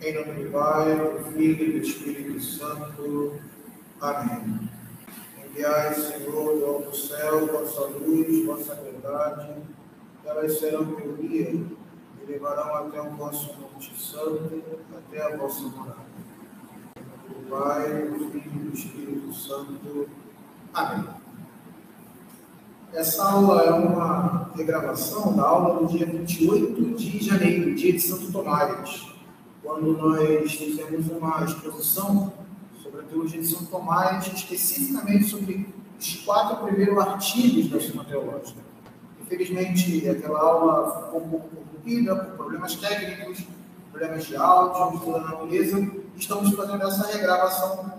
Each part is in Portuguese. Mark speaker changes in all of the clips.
Speaker 1: Em nome do Pai, do Filho e do Espírito Santo. Amém. Enviai, Senhor, do alto céu, vossa luz, vossa verdade, elas serão teu guia e levarão até o vosso Monte Santo, até a vossa morada. Do Pai, do Filho e do Espírito Santo. Amém. Essa aula é uma regravação da aula do dia 28 de janeiro, dia de Santo Tomás, quando nós fizemos uma exposição sobre a teologia de Santo Tomás, especificamente sobre os quatro primeiros artigos da Suma Teológica. Infelizmente, aquela aula ficou um pouco corrompida por problemas técnicos, problemas de áudio, de toda a natureza. Estamos fazendo essa regravação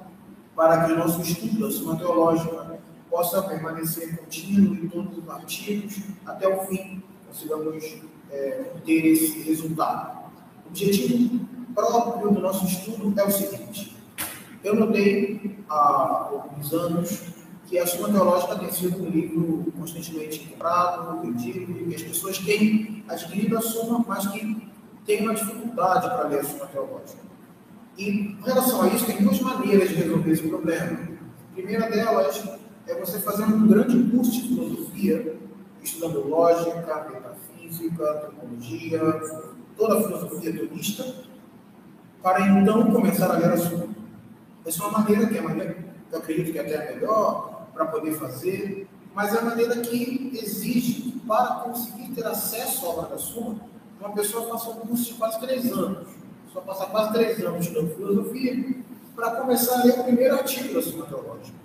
Speaker 1: para que o nosso estudo da Suma Teológica possa permanecer contínuo em todos os artigos até o fim, consigamos é, ter esse resultado. O objetivo próprio do nosso estudo é o seguinte: eu notei há alguns anos que a Suma Teológica tem sido um livro constantemente comprado, vendido, e as pessoas têm adquirido a Suma, mas que têm uma dificuldade para ler a Suma Teológica. E, em relação a isso, tem duas maneiras de resolver esse problema. A primeira delas é você fazer um grande curso de filosofia, estudando lógica, metafísica, topologia, toda a filosofia teorista, para então começar a ler a sua. É uma maneira que é maneira, eu acredito que é até é melhor para poder fazer, mas é a maneira que exige, para conseguir ter acesso à obra da sua, uma pessoa faça um curso de quase três anos. Só passar quase três anos estudando filosofia para começar a ler o primeiro artigo da sua teológica.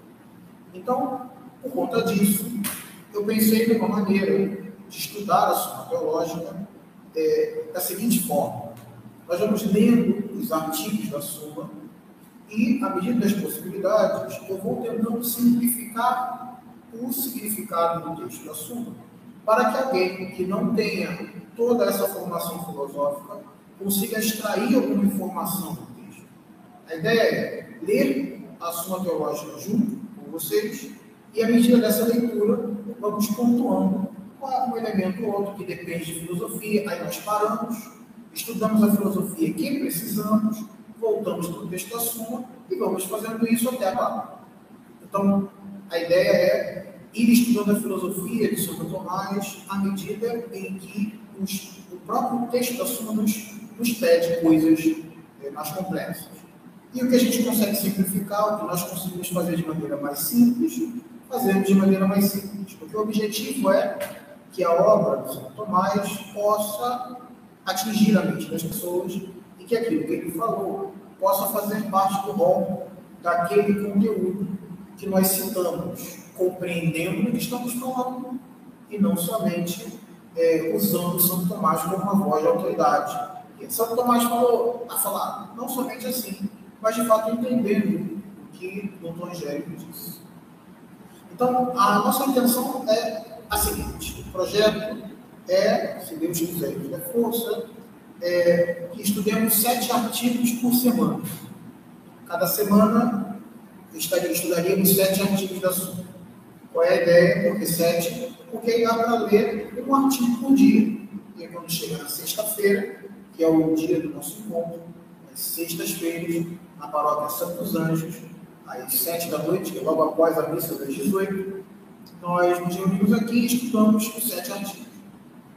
Speaker 1: Então, por conta disso, eu pensei numa maneira de estudar a Suma Teológica é, da seguinte forma. Nós vamos lendo os artigos da Suma e, à medida das possibilidades, eu vou tentando simplificar o significado do texto da Suma para que alguém que não tenha toda essa formação filosófica consiga extrair alguma informação do texto. A ideia é ler a Suma Teológica junto vocês, e à medida dessa leitura, vamos pontuando um elemento ou outro que depende de filosofia, aí nós paramos, estudamos a filosofia que precisamos, voltamos para o texto da Suma e vamos fazendo isso até lá. Então, a ideia é ir estudando a filosofia de São Tomás à medida em que os, o próprio texto da Suma nos, nos pede coisas é, mais complexas. E o que a gente consegue simplificar, o que nós conseguimos fazer de maneira mais simples, fazemos de maneira mais simples. Porque o objetivo é que a obra do São Tomás possa atingir a mente das pessoas e que aquilo que ele falou possa fazer parte do rol daquele conteúdo que nós citamos, compreendendo o que estamos falando e não somente é, usando São Tomás como uma voz de autoridade. E São Tomás falou, a falar, não somente assim, mas de fato entendendo o que o doutor Angélico disse. Então, a nossa intenção é a seguinte: o projeto é, se Deus quiser e tiver força, é, que estudemos sete artigos por semana. Cada semana estudaríamos sete artigos da SUM. Qual é a ideia? Porque sete? Porque aí dá para ler um artigo por dia. E quando chega na sexta-feira, que é o dia do nosso encontro, às sextas-feiras, na paróquia Santos Anjos, às sete da noite, logo após a missa das 18, nós nos reunimos aqui e estudamos os sete artigos.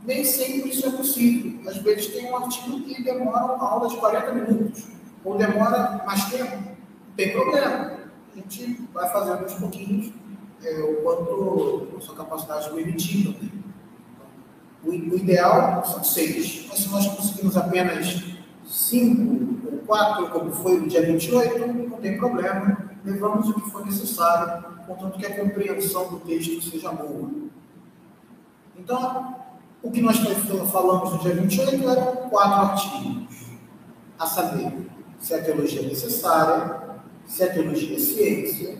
Speaker 1: Nem sempre isso é possível. Às vezes tem um artigo que demora uma aula de 40 minutos, ou demora mais tempo. Não tem problema. A gente vai fazendo aos pouquinhos é, o quanto a sua capacidade permitir também. O, o ideal são seis. Mas se nós conseguimos apenas cinco ou quatro, como foi no dia 28, não tem problema, levamos o que for necessário, contanto que a compreensão do texto seja boa. Então, o que nós falamos no dia 28 eram quatro artigos, a saber, se a teologia é necessária, se a teologia é ciência,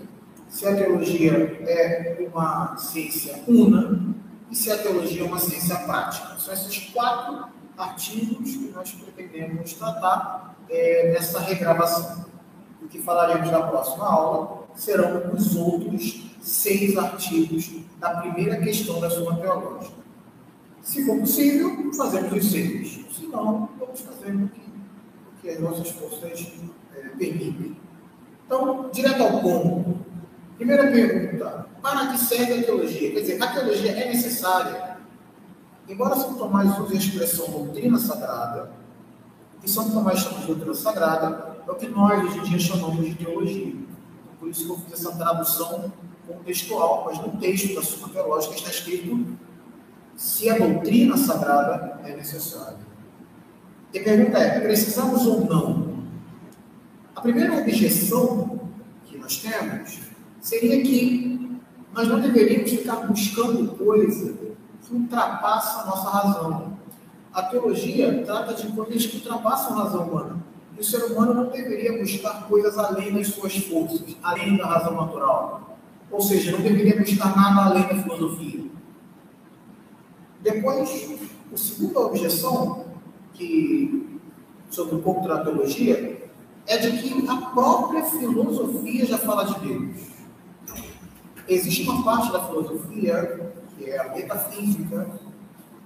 Speaker 1: se a teologia é uma ciência una e se a teologia é uma ciência prática. São esses quatro artigos que nós pretendemos tratar é, nessa regravação. O que falaremos na próxima aula serão os outros seis artigos da primeira questão da sua teológica. Se for possível, fazemos os seis. Se não, vamos fazer o que, o as nossas forças é, permitem. Então, direto ao ponto. Primeira pergunta: para que serve a teologia? Quer dizer, a teologia é necessária. Embora São Tomás use a expressão doutrina sagrada, que São Tomás chama de doutrina sagrada, é o que nós hoje em dia chamamos de teologia. Por isso que eu fiz essa tradução contextual, mas no texto da Suma Teológica está escrito se a doutrina sagrada é necessária. E a pergunta é: precisamos ou não? A primeira objeção que nós temos seria que nós não deveríamos ficar buscando coisa que ultrapassa a nossa razão. A teologia trata de coisas que ultrapassam a razão humana. E o ser humano não deveria buscar coisas além das suas forças, além da razão natural. Ou seja, não deveria buscar nada além da filosofia. Depois, a segunda objeção que, sobre o teologia é de que a própria filosofia já fala de Deus. Existe uma parte da filosofia, que é a metafísica,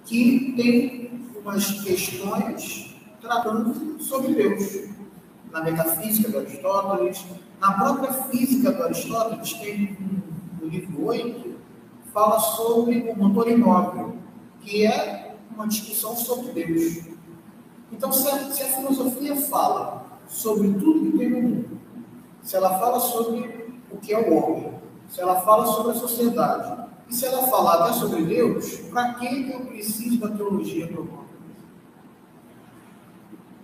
Speaker 1: que tem umas questões tratando sobre Deus. Na metafísica do Aristóteles, na própria física do Aristóteles, tem no livro 8, fala sobre o motor imóvel, que é uma discussão sobre Deus. Então, se a, se a filosofia fala sobre tudo que tem no mundo, se ela fala sobre o que é o homem, se ela fala sobre a sociedade, e se ela falar até sobre Deus, para que eu preciso da teologia para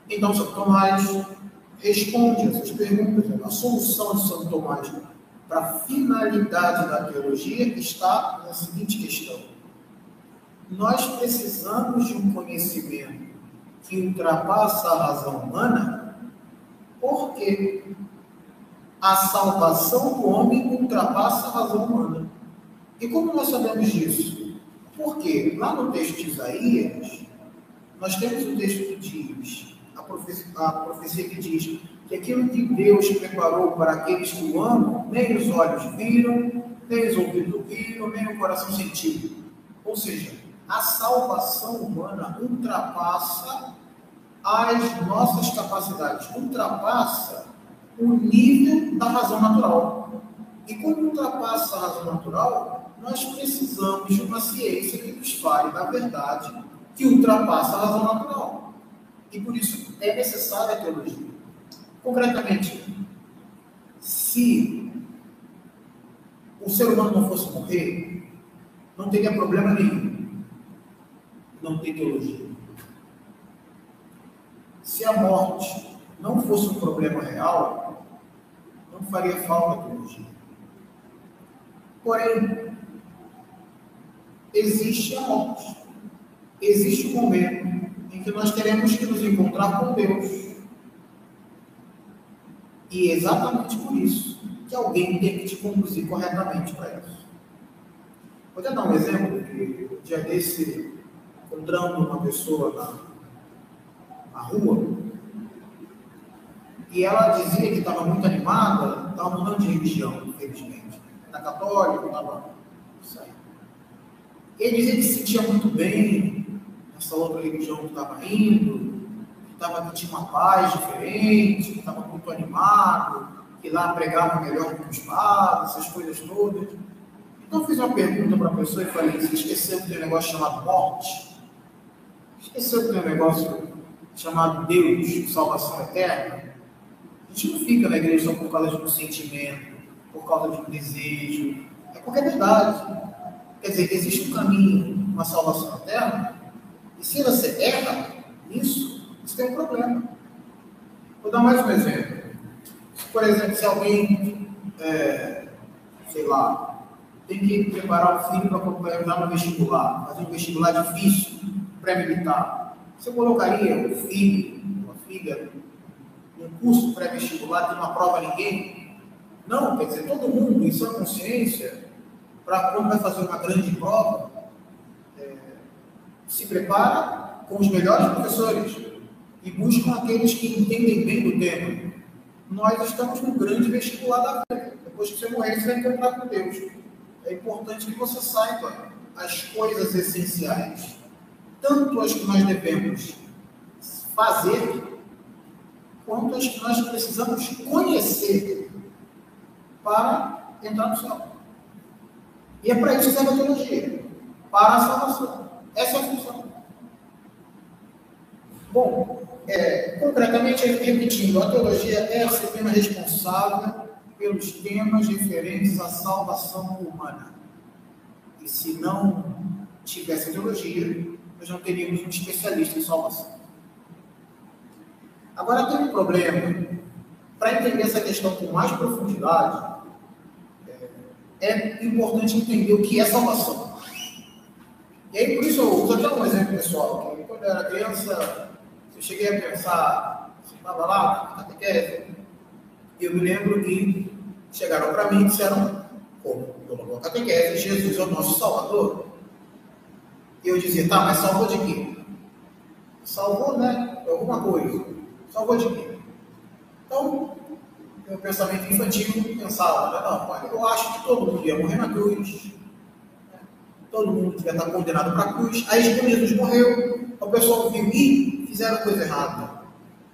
Speaker 1: Então, São Tomás responde essas perguntas. A solução de São Tomás para a finalidade da teologia está na seguinte questão nós precisamos de um conhecimento que ultrapassa a razão humana, porque a salvação do homem ultrapassa a razão humana. E como nós sabemos disso? Porque lá no texto de Isaías, nós temos um texto que diz, a profecia, a profecia que diz que aquilo que Deus preparou para aqueles que o amam, nem os olhos viram, nem os ouvidos ouviram, nem o coração sentiu. Ou seja, a salvação humana ultrapassa as nossas capacidades, ultrapassa o nível da razão natural. E como ultrapassa a razão natural, nós precisamos de uma ciência que nos fale da verdade que ultrapassa a razão natural. E por isso é necessária a teologia. Concretamente, se o ser humano não fosse morrer, não teria problema nenhum não tem teologia. Se a morte não fosse um problema real, não faria falta teologia. Porém, existe a morte. Existe um momento em que nós teremos que nos encontrar com Deus. E é exatamente por isso que alguém tem que te conduzir corretamente para isso. Vou dar um exemplo que dia desse encontrando uma pessoa na, na rua e ela dizia que estava muito animada, estava mudando de religião, infelizmente. Era católico, estava. Isso. Ele dizia que se sentia muito bem nessa outra religião que estava indo, que, tava, que tinha uma paz diferente, que estava muito animado, que lá pregava melhor que os padres, essas coisas todas. Então eu fiz uma pergunta para a pessoa e falei: você esqueceu que tem um negócio chamado morte? Esqueceu que tem um negócio chamado Deus, salvação eterna? A gente não fica na igreja só por causa de um sentimento, por causa de um desejo. É porque é verdade. Quer dizer, existe um caminho, uma salvação eterna, e se você erra nisso, você tem um problema. Vou dar mais um exemplo. Por exemplo, se alguém, é, sei lá, tem que preparar o filho para entrar no vestibular, fazer um vestibular difícil, pré-militar, você colocaria o filho, uma filha, num curso pré-vestibular que não aprova ninguém? Não, quer dizer, todo mundo em sua consciência, para quando vai fazer uma grande prova, é, se prepara com os melhores professores e buscam aqueles que entendem bem do tema. Nós estamos no grande vestibular da vida. Depois que você morrer, você vai encontrar com Deus. É importante que você saiba as coisas essenciais tanto as que nós devemos fazer, quanto as que nós precisamos conhecer para entrar no céu. E é para isso que serve a teologia para a salvação. Essa é a função. Bom, é, concretamente, repetindo, a teologia é a disciplina responsável pelos temas referentes à salvação humana. E se não tivesse teologia, nós não teríamos um especialista em salvação. Agora, tem um problema. Para entender essa questão com mais profundidade, é, é importante entender o que é salvação. E aí, por isso, eu uso até um exemplo pessoal. Quando eu era criança, eu cheguei a pensar, estava lá, catequese, e eu me lembro que chegaram para mim e disseram, como eu catequese, Jesus é o nosso Salvador. E eu dizia, tá, mas salvou de quê? Salvou, né? Alguma coisa. Salvou de quê? Então, meu pensamento infantil pensava, né, não, eu acho que todo mundo ia morrer na cruz, né? todo mundo devia estar condenado para a cruz. Aí Jesus morreu, o pessoal viu e fizeram coisa errada.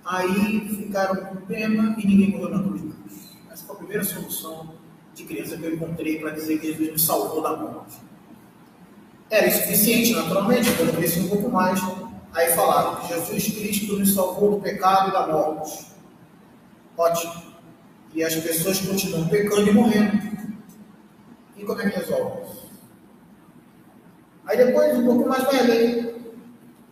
Speaker 1: Aí ficaram com pena e ninguém morreu na cruz mais. Essa foi a primeira solução de criança que eu encontrei para dizer que Jesus me salvou da morte. Era insuficiente, naturalmente, quando cresci um pouco mais. Aí falaram que Jesus Cristo nos salvou do pecado e da morte. Ótimo. E as pessoas continuam pecando e morrendo. E como é que resolve isso? Aí depois, um pouco mais velho,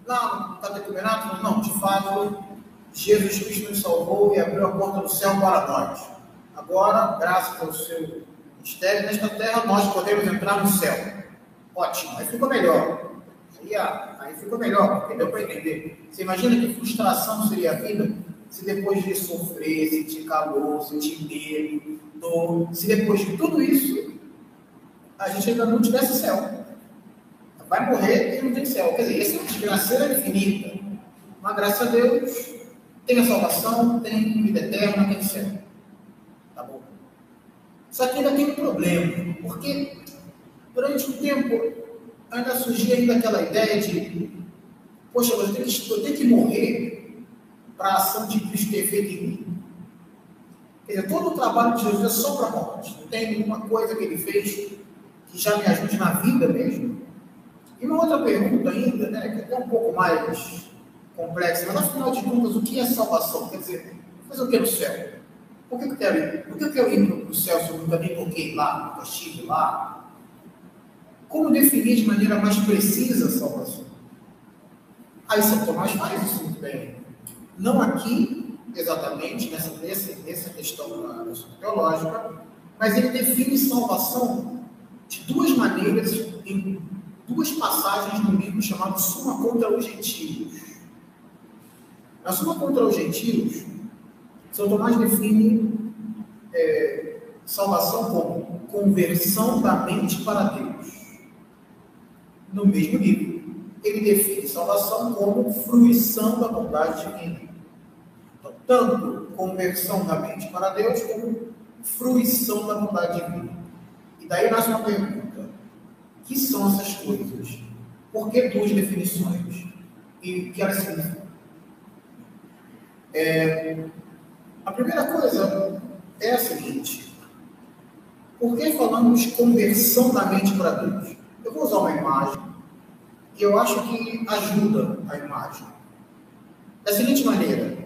Speaker 1: lá no catecumenato, não, de fato, Jesus Cristo nos salvou e abriu a porta do céu para nós. Agora, graças ao seu mistério nesta terra, nós podemos entrar no céu. Ótimo, aí ficou melhor. Aí, ah, aí ficou melhor, porque deu para entender. Você imagina que frustração seria a vida se depois de sofrer, sentir calor, sentir medo, dor, se depois de tudo isso, a gente ainda não tivesse céu. Vai morrer e não tem céu. Quer dizer, essa é desgraceira infinita. Mas graças a Deus, tem a salvação, tem vida eterna, tem céu. Tá bom? Só que ainda tem um problema, porque durante um tempo, ainda surgia ainda aquela ideia de, poxa, eu tenho que, eu tenho que morrer para a ação de Cristo ter feito em mim. Quer dizer, todo o trabalho de Jesus é só para a morte. Não tem nenhuma coisa que ele fez que já me ajude na vida mesmo. E uma outra pergunta ainda, né, que é até um pouco mais complexa, mas afinal de contas, o que é salvação? Quer dizer, fazer o que no céu? Por que eu quero ir? Por que eu quero ir para o céu se eu nunca nem toquei lá, nunca estive lá? Como definir de maneira mais precisa a salvação? Aí São Tomás faz isso muito bem. Não aqui, exatamente, nessa, nessa, nessa questão teológica, mas ele define salvação de duas maneiras, em duas passagens no livro chamado Suma contra os Gentios. Na Suma contra os Gentios, São Tomás define é, salvação como conversão da mente para Deus no mesmo livro, ele define salvação como fruição da bondade divina. Então, tanto conversão da mente para Deus, como fruição da bondade divina. E daí nasce uma pergunta: que são essas coisas? Por que duas definições? E o que elas significam? É, a primeira coisa é a seguinte: por que falamos conversão da mente para Deus? Eu vou usar uma imagem e eu acho que ajuda a imagem. Da seguinte maneira,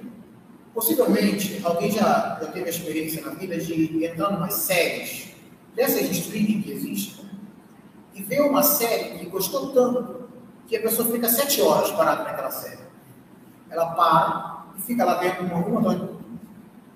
Speaker 1: possivelmente alguém já, já teve a experiência na vida de entrar umas séries, dessas de streaming que existem, e ver uma série que gostou tanto que a pessoa fica sete horas parada naquela série. Ela para e fica lá vendo uma, uma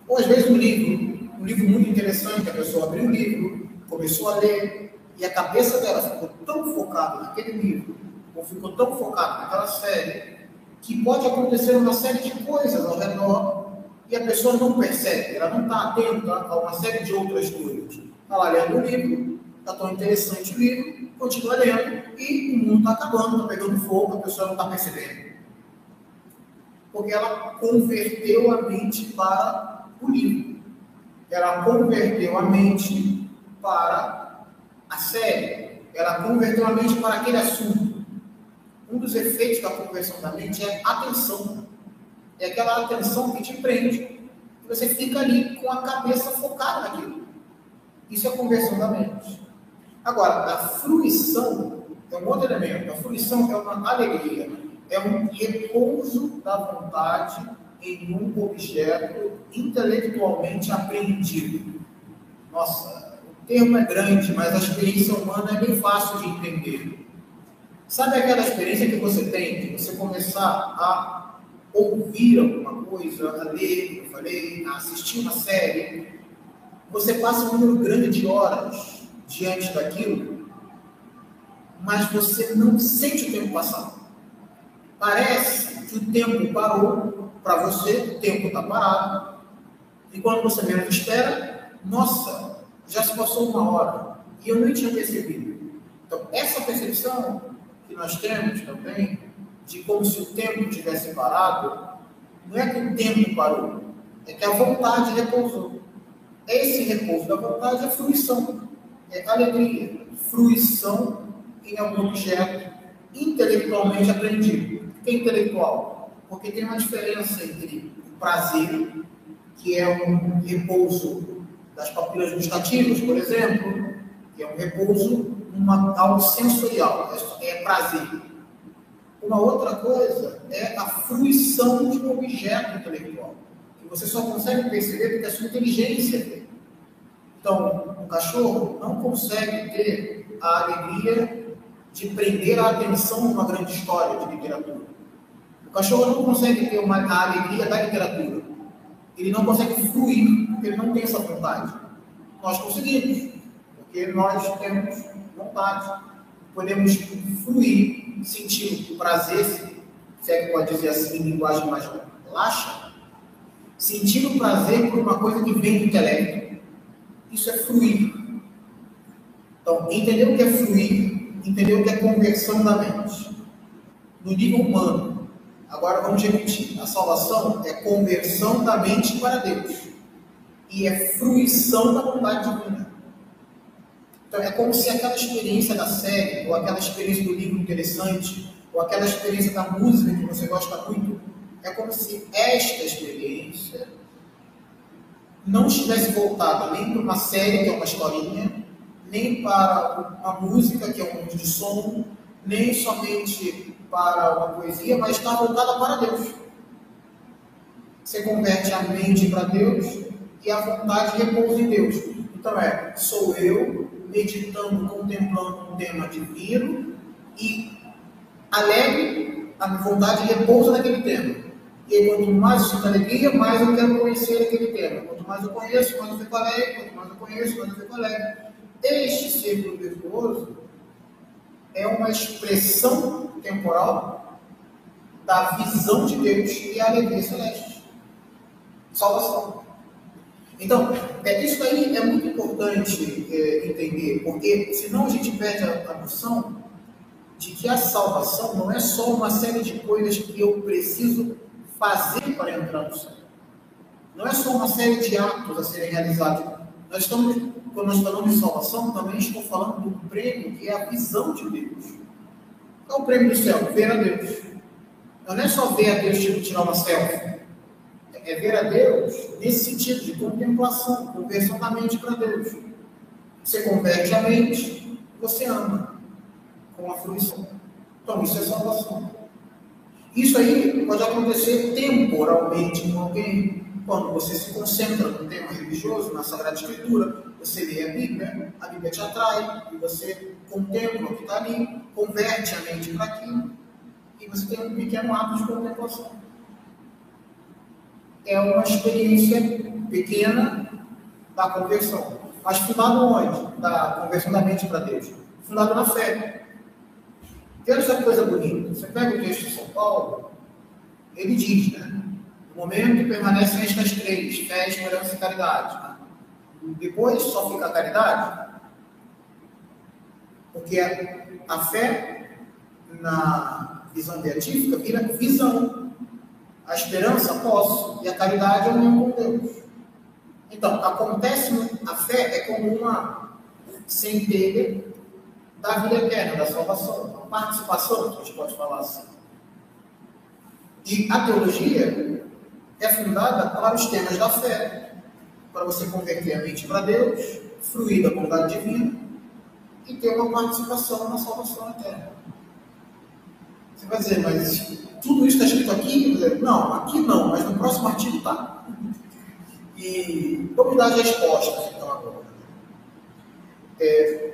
Speaker 1: Ou às vezes um livro, um livro muito interessante, a pessoa abriu o livro, começou a ler, e a cabeça dela ficou tão focada naquele livro, ou ficou tão focada naquela série, que pode acontecer uma série de coisas ao redor e a pessoa não percebe, ela não está atenta a uma série de outras coisas. Está lá lendo o livro, está tão interessante o livro, continua lendo e o mundo está acabando, está pegando fogo, a pessoa não está percebendo. Porque ela converteu a mente para o livro. Ela converteu a mente para a série, ela converteu a mente para aquele assunto. Um dos efeitos da conversão da mente é atenção. É aquela atenção que te prende, você fica ali com a cabeça focada naquilo. Isso é conversão da mente. Agora, a fruição é um outro elemento. A fruição é uma alegria, é um repouso da vontade em um objeto intelectualmente apreendido. Nossa, termo é grande, mas a experiência humana é bem fácil de entender. Sabe aquela experiência que você tem de você começar a ouvir alguma coisa, a ler, eu falei, a assistir uma série? Você passa um número grande de horas diante daquilo, mas você não sente o tempo passar. Parece que o tempo parou para você, o tempo está parado, e quando você menos espera, nossa, já se passou uma hora e eu nem tinha percebido. Então, essa percepção que nós temos também, de como se o tempo tivesse parado, não é que o tempo parou, é que a vontade repousou. Esse repouso da vontade é fruição, é alegria, fruição em algum objeto intelectualmente aprendido. Por que intelectual? Porque tem uma diferença entre o prazer, que é um repouso das papilas gustativas, por exemplo, que é um repouso numa algo sensorial, é, prazer. Uma outra coisa é a fruição de um objeto intelectual, que você só consegue perceber porque a sua inteligência tem. Então, um cachorro não consegue ter a alegria de prender a atenção numa grande história de literatura. O cachorro não consegue ter uma, a alegria da literatura. Ele não consegue fluir, porque ele não tem essa vontade. Nós conseguimos, porque nós temos vontade. Podemos fluir, sentir o prazer, se é que pode dizer assim em linguagem mais laxa, sentir o prazer por uma coisa que vem do intelecto. Isso é fluir. Então, entender o que é fluir, entender o que é conversão da mente. No nível humano, Agora vamos repetir: a salvação é conversão da mente para Deus e é fruição da vontade divina. Então é como se aquela experiência da série, ou aquela experiência do livro interessante, ou aquela experiência da música que você gosta muito, é como se esta experiência não estivesse voltada nem para uma série, que é uma historinha, nem para uma música, que é um mundo de som, nem somente para uma poesia, mas está voltada para Deus. Você converte a mente para Deus e a vontade repousa em Deus. Então é, sou eu meditando, contemplando um tema divino e alegre, a vontade repousa naquele tema. E quanto mais eu sinto alegria, mais eu quero conhecer aquele tema. Quanto mais eu conheço, mais eu fico alegre. Quanto mais eu conheço, mais eu fico alegre. Este círculo virtuoso é uma expressão temporal da visão de Deus e a alegria celeste. Salvação. Então, é, isso aí é muito importante é, entender, porque senão a gente perde a, a noção de que a salvação não é só uma série de coisas que eu preciso fazer para entrar no céu. Não é só uma série de atos a serem realizados. Nós estamos, quando nós falamos de salvação, também estou falando do prêmio que é a visão de Deus. Qual é o prêmio do céu? Ver a Deus. Não é só ver a Deus tipo tirar uma selfie. É ver a Deus nesse sentido de contemplação, conversão da mente para Deus. Você converte a mente, você ama com a fruição. Então, isso é salvação. Isso aí pode acontecer temporalmente com alguém, quando você se concentra no tema religioso, na Sagrada Escritura, você lê a Bíblia, a Bíblia te atrai, e você contempla o que está ali, converte a mente para aquilo, e você tem um pequeno ato de contemplação. É uma experiência pequena da conversão. Mas fundado onde? Da conversão da mente para Deus. Fundado na fé. Quero essa coisa bonita. Você pega o texto de São Paulo, ele diz, né? No momento permanecem estas três: fé, esperança e caridade. Depois só fica a caridade, porque a, fé na visão beatífica vira visão. A esperança, posso. E a caridade é união com Deus. Então, acontece, a fé é como uma centelha da vida eterna, da salvação, uma participação, a gente pode falar assim. E a teologia é fundada para os temas da fé, para você converter a mente para Deus, fruir da bondade divina e ter uma participação na salvação eterna. Você vai dizer, mas tudo isso está escrito aqui? Não, aqui não, mas no próximo artigo está. E vamos dar as respostas, então, agora. É,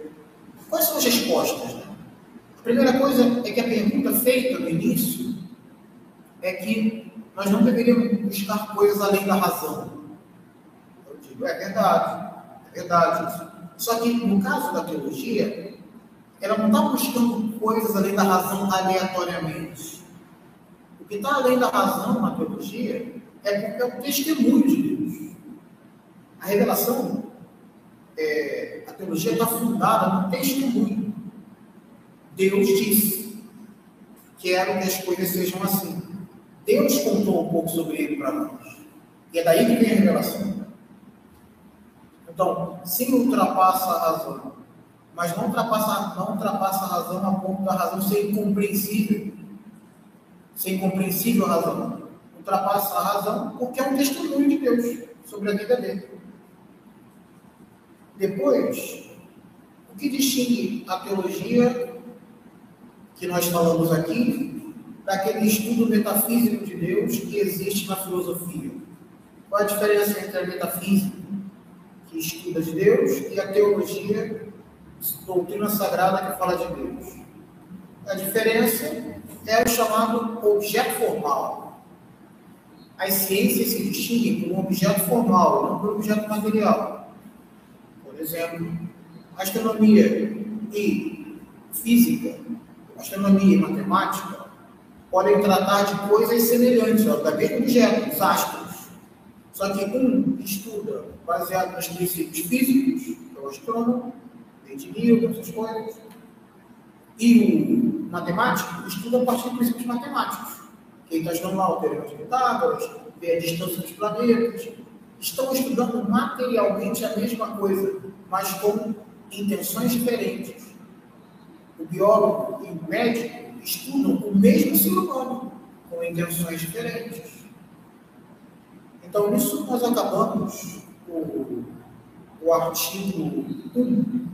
Speaker 1: quais são as respostas? Né? A primeira coisa é que a pergunta feita no início é que nós não deveríamos buscar coisas além da razão. Eu digo, é verdade, é verdade. Só que no caso da teologia, ela não está buscando coisas além da razão aleatoriamente. O que está além da razão na teologia é porque é o testemunho de Deus. A revelação, é, a teologia está fundada no testemunho. Deus disse: Quero que as coisas sejam assim. Deus contou um pouco sobre ele para nós. E é daí que vem a revelação. Então, sim, ultrapassa a razão, mas não ultrapassa, não ultrapassa a razão a ponto da razão ser incompreensível. Ser incompreensível a razão. Ultrapassa a razão porque é um testemunho de Deus sobre a vida dele. Depois, o que distingue a teologia que nós falamos aqui daquele estudo metafísico de Deus que existe na filosofia? Qual a diferença entre a metafísica, que estuda de Deus, e a teologia, doutrina sagrada, que fala de Deus? A diferença é o chamado objeto formal. As ciências se distinguem por um objeto formal, não por um objeto material. Por exemplo, astronomia e física, astronomia e matemática podem tratar de coisas semelhantes, da mesmo objeto, os astros. Só que um estuda baseado nos princípios físicos, que é o astrônomo, de Newton, essas coisas, e o matemático estuda a partir de princípios matemáticos. Quem está estudando lá o teorema de Pitágoras, vê a distância dos planetas, estão estudando materialmente a mesma coisa, mas com intenções diferentes. O biólogo e o médico estudam o mesmo ser humano, com intenções diferentes. Então, nisso nós acabamos o, o artigo 1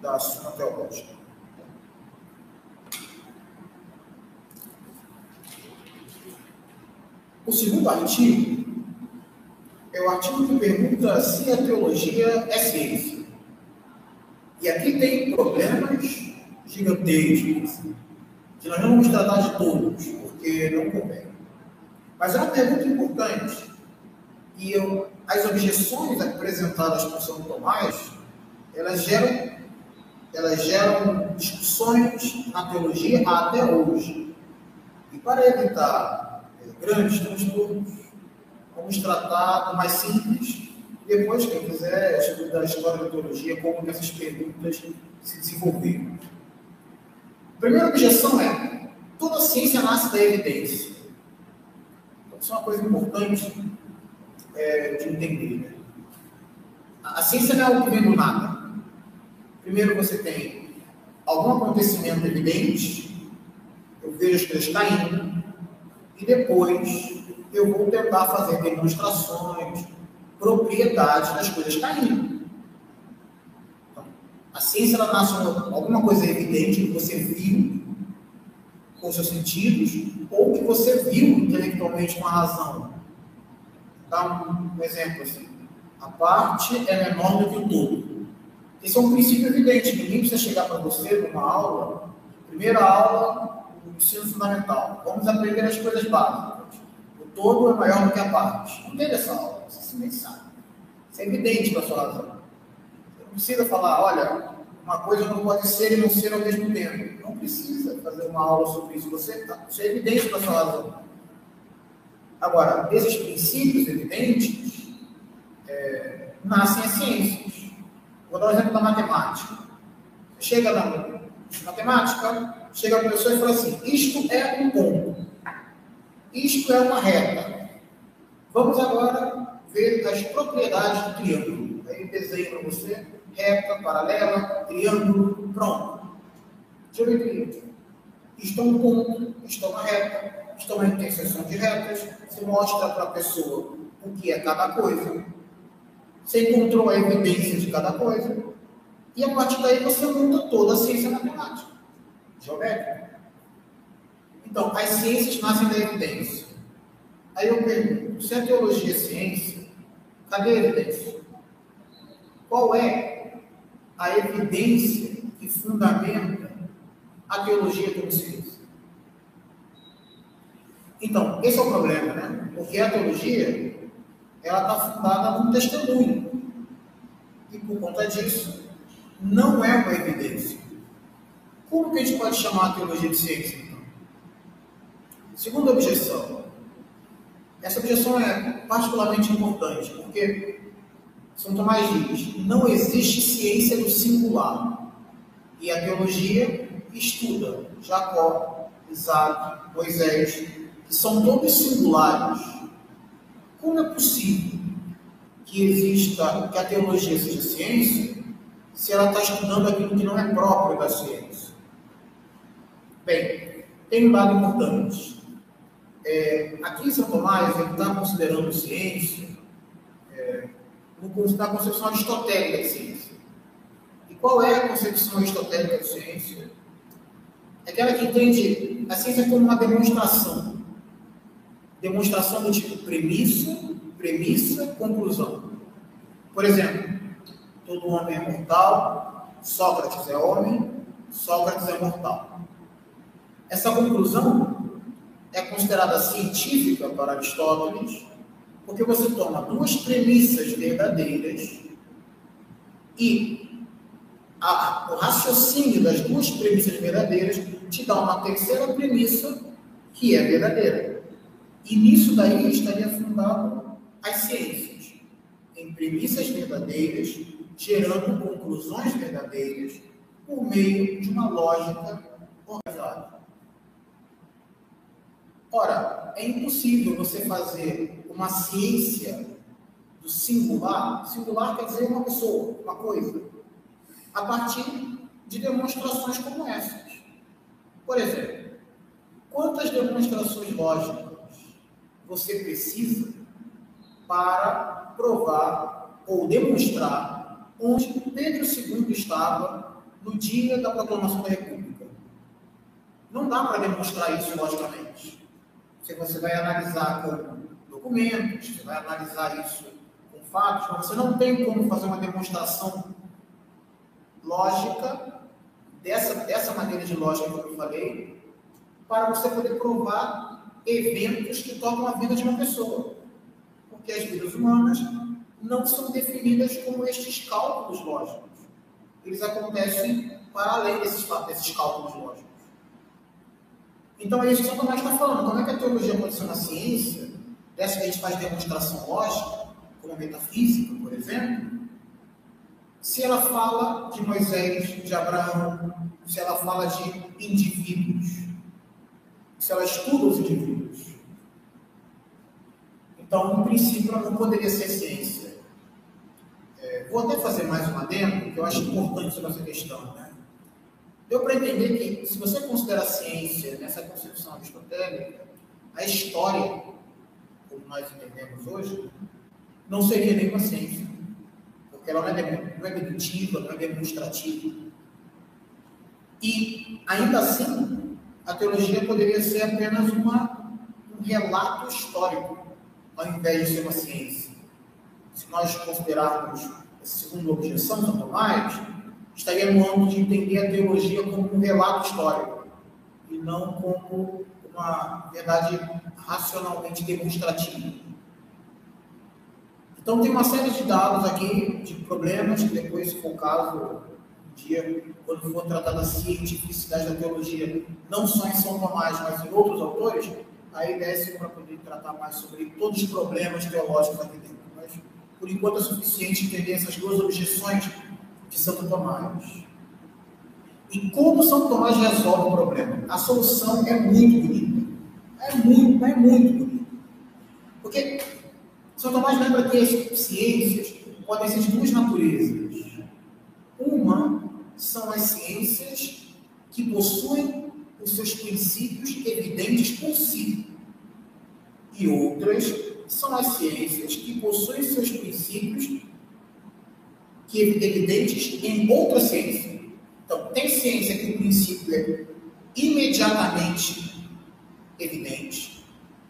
Speaker 1: da Suma Teológica. O segundo artigo é o artigo que pergunta se a teologia é ciência. E aqui tem problemas gigantescos, que nós não vamos tratar de todos, porque não convém. Mas é uma pergunta importante. E eu, as objeções apresentadas por São Tomás, elas geram, elas geram discussões na teologia até hoje. E para evitar grandes transtornos, vamos tratar do mais simples. Depois, quem quiser estudar a história da teologia, como essas perguntas se desenvolveram. A primeira objeção é: toda ciência nasce da evidência. Então, isso é uma coisa importante é, de entender. Né? A ciência não é algo que vem do nada. Primeiro você tem algum acontecimento evidente, eu vejo as coisas caindo, e depois eu vou tentar fazer demonstrações, propriedades das coisas caindo. A ciência ela nasce alguma coisa evidente que você viu com seus sentidos ou que você viu intelectualmente com a razão. Dá um, exemplo assim. A parte é menor do que o todo. Esse é um princípio evidente. Ninguém precisa chegar para você numa aula, primeira aula, ensino fundamental. Vamos aprender as coisas básicas. O todo é maior do que a parte. Não tem essa aula, você simplesmente sabe. Isso é evidente para a sua razão precisa falar, olha, uma coisa não pode ser e não ser ao mesmo tempo. Não precisa fazer uma aula sobre isso. Você, tá, isso é evidente para sua razão. Agora, esses princípios evidentes é, nascem as ciências. Vou dar um exemplo da matemática. Você chega na matemática, chega a pessoa e fala assim: isto é um ponto, isto é uma reta. Vamos agora ver as propriedades do triângulo. Aí desenho para você reta, paralela, triângulo, pronto. Geometria. Isto é um ponto, isto é uma reta, também tem seção de retas, você mostra para a pessoa o que é cada coisa, você encontrou a evidência de cada coisa, e a partir daí você monta toda a ciência matemática, geométrica. Então, as ciências nascem da evidência. Aí eu pergunto, se a teologia é ciência, cadê a evidência? Qual é a evidência que fundamenta a teologia como ciência? Então, esse é o problema, né? Porque a teologia, ela está fundada num testemunho. E por conta disso, não é uma evidência. Como que a gente pode chamar a teologia de ciência, então? Segunda objeção. Essa objeção é particularmente importante, porque São Tomás diz: não existe ciência do singular. E a teologia estuda Jacó, Isaac, Moisés, que são todos singulares, como é possível que exista, que a teologia seja ciência, se ela está estudando aquilo que não é próprio da ciência? Bem, tem um dado importante. É, aqui em São Tomás, ele está considerando ciência é, na concepção aristotélica de ciência. E qual é a concepção aristotélica de ciência? É aquela que entende a ciência como uma demonstração demonstração do tipo premissa, premissa, conclusão. Por exemplo, todo homem é mortal, Sócrates é homem, Sócrates é mortal. Essa conclusão é considerada científica para Aristóteles, porque você toma duas premissas verdadeiras e a, o raciocínio das duas premissas verdadeiras te dá uma terceira premissa que é verdadeira. E nisso daí estaria fundado as ciências, em premissas verdadeiras, gerando conclusões verdadeiras por meio de uma lógica organizada. Ora, é impossível você fazer uma ciência do singular, singular quer dizer uma pessoa, uma coisa, a partir de demonstrações como essas. Por exemplo, quantas demonstrações lógicas você precisa para provar ou demonstrar onde Pedro II estava no dia da proclamação da República. Não dá para demonstrar isso logicamente. Se você vai analisar com documentos, você vai analisar isso com fatos, mas você não tem como fazer uma demonstração lógica dessa, dessa maneira de lógica que eu falei, para você poder provar eventos que tocam a vida de uma pessoa. Porque as vidas humanas não são definidas como estes cálculos lógicos. Eles acontecem para além desses, desses cálculos lógicos. Então é isso que São Tomás está falando. Como é que a teologia ser uma ciência, dessa que a gente faz demonstração lógica, como a metafísica, por exemplo, se ela fala de Moisés, de Abraão, se ela fala de indivíduos, se ela estuda os indivíduos. Então, no princípio, ela não poderia ser ciência. Vou até fazer mais um adendo, que eu acho importante sobre essa questão. Né? Deu para entender que, se você considera a ciência nessa concepção aristotélica, a história, como nós entendemos hoje, não seria nenhuma ciência. Porque ela não é, não é dedutiva, não é demonstrativa. E, ainda assim, a teologia poderia ser apenas uma, um relato histórico, ao invés de ser uma ciência. Se nós considerarmos a segunda objeção, São Tomás, estaria no âmbito de entender a teologia como um relato histórico, e não como uma verdade racionalmente demonstrativa. Então, tem uma série de dados aqui, de problemas, que depois, se for o caso, dia, quando for tratar da cientificidade da teologia, não só em São Tomás, mas em outros autores, aí desce para poder tratar mais sobre todos os problemas teológicos aqui dentro. Por enquanto, é suficiente entender essas duas objeções de Santo Tomás. E como São Tomás resolve o problema? A solução é muito bonita. É muito, é muito bonita. Porque São Tomás lembra que as ciências podem ser de duas naturezas. Uma são as ciências que possuem os seus princípios evidentes por si. E outras são as ciências que possuem seus princípios que evidentes em outra ciência. Então, tem ciência que o princípio é imediatamente evidente.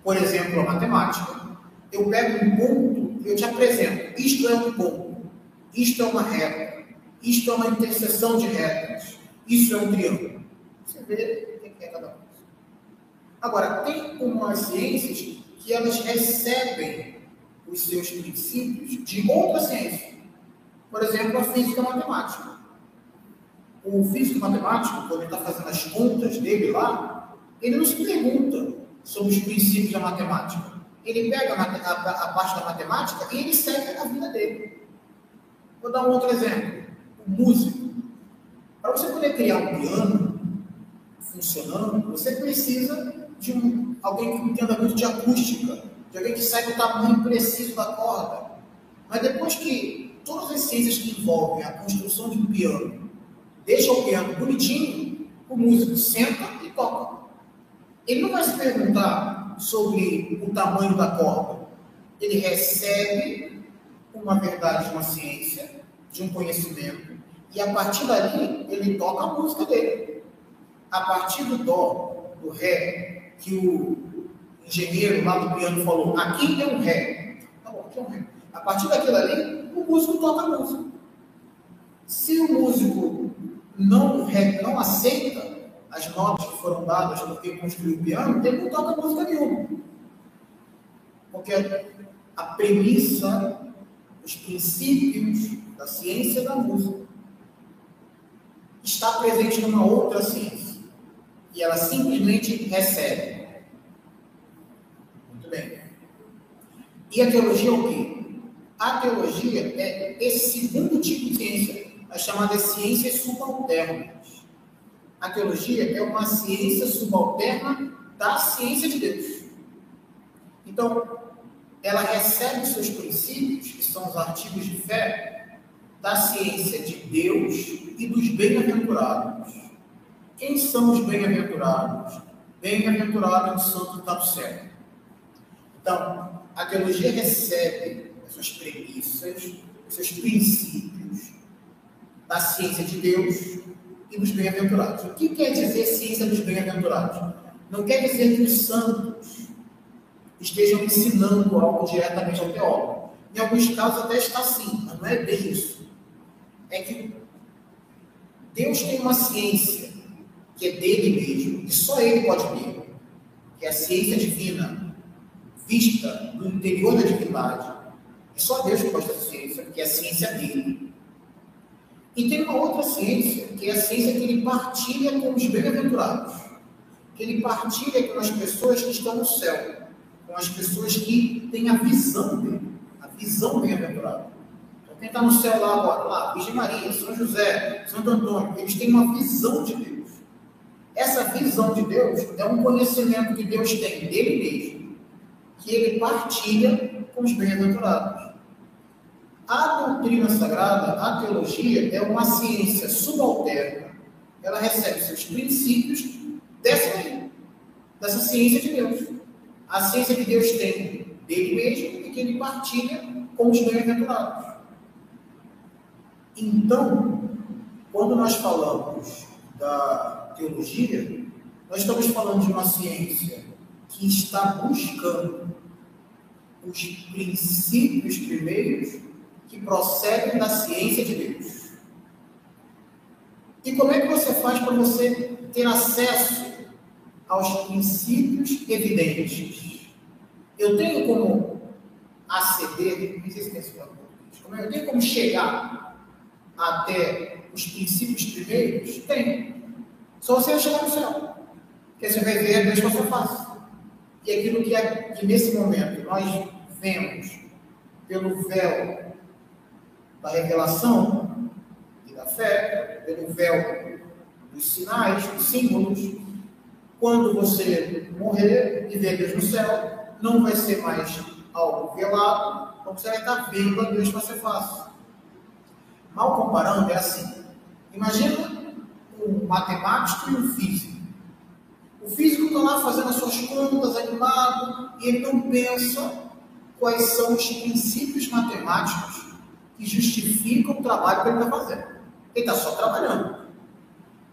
Speaker 1: Por exemplo, a matemática. Eu pego um ponto e eu te apresento. Isto é um ponto. Isto é uma reta. Isto é uma interseção de retas. Isso é um triângulo. Você vê o que é cada coisa. Agora, tem umas ciências que elas recebem os seus princípios de outra ciência. Por exemplo, a física matemática. O físico matemático, quando ele está fazendo as contas dele lá, ele não se pergunta sobre os princípios da matemática. Ele pega a, a, a parte da matemática e ele segue a vida dele. Vou dar um outro exemplo. O músico. Para você poder criar um piano funcionando, você precisa de um, alguém que entenda muito de acústica, de alguém que saiba o tamanho preciso da corda. Mas depois que todas as ciências que envolvem a construção de um piano deixam o piano bonitinho, o músico senta e toca. Ele não vai se perguntar sobre o tamanho da corda. Ele recebe uma verdade de uma ciência, de um conhecimento, e a partir dali ele toca a música dele. A partir do dó, do ré, que o engenheiro lá do piano falou, aqui é um ré. Tá bom, aqui é um ré. A partir daquilo ali, o músico toca a música. Se o músico não, não aceita as notas que foram dadas porque construiu o piano, ele não toca música nenhuma. Porque a premissa, os princípios da ciência da música está presente numa outra ciência. E ela simplesmente recebe. Muito bem. E a teologia é o quê? A teologia é esse segundo tipo de ciência, as chamadas ciências subalternas. A teologia é uma ciência subalterna da ciência de Deus. Então, ela recebe seus princípios, que são os artigos de fé, da ciência de Deus e dos bem-aventurados. Quem são os bem-aventurados? Bem-aventurado é o santo está no céu. Então, a teologia recebe suas premissas, seus princípios da ciência de Deus e dos bem-aventurados. O que quer dizer ciência dos bem-aventurados? Não quer dizer que os santos estejam ensinando algo diretamente ao teólogo. Em alguns casos até está assim, mas não é bem isso. É que Deus tem uma ciência que é dele mesmo, e só ele pode ter, que é a ciência divina, vista no interior da divindade. E só Deus pode ter ciência, que é a ciência dele. E tem uma outra ciência, que é a ciência que ele partilha com os bem-aventurados, que ele partilha com as pessoas que estão no céu, com as pessoas que têm a visão dele, a visão bem-aventurada. Então, quem está no céu lá agora, lá, Virgem Maria, São José, Santo Antônio, eles têm uma visão de Deus. Essa visão de Deus é um conhecimento que Deus tem dele mesmo, que ele partilha com os bem-aventurados. A doutrina sagrada, a teologia, é uma ciência subalterna. Ela recebe seus princípios dessa, dessa ciência de Deus. A ciência que Deus tem dele mesmo e que ele partilha com os bem-aventurados. Então, quando nós falamos da teologia, nós estamos falando de uma ciência que está buscando os princípios primeiros que procedem da ciência de Deus. E como é que você faz para você ter acesso aos princípios evidentes? Eu tenho como aceder, não sei se tem esse é, eu tenho como chegar até os princípios primeiros? Tem. Só você chegar no céu. Porque você vai ver a Deus passo a passo. E aquilo que, é, que nesse momento nós vemos pelo véu da revelação e da fé, pelo véu dos sinais, dos símbolos. Quando você morrer e ver Deus no céu, não vai ser mais algo velado, então você vai estar vendo a Deus para ser fácil. Mal comparando, é assim. Imagina um matemático e um físico. O físico está lá fazendo as suas contas, animado, e ele não pensa quais são os princípios matemáticos que justificam o trabalho que ele está fazendo. Ele está só trabalhando.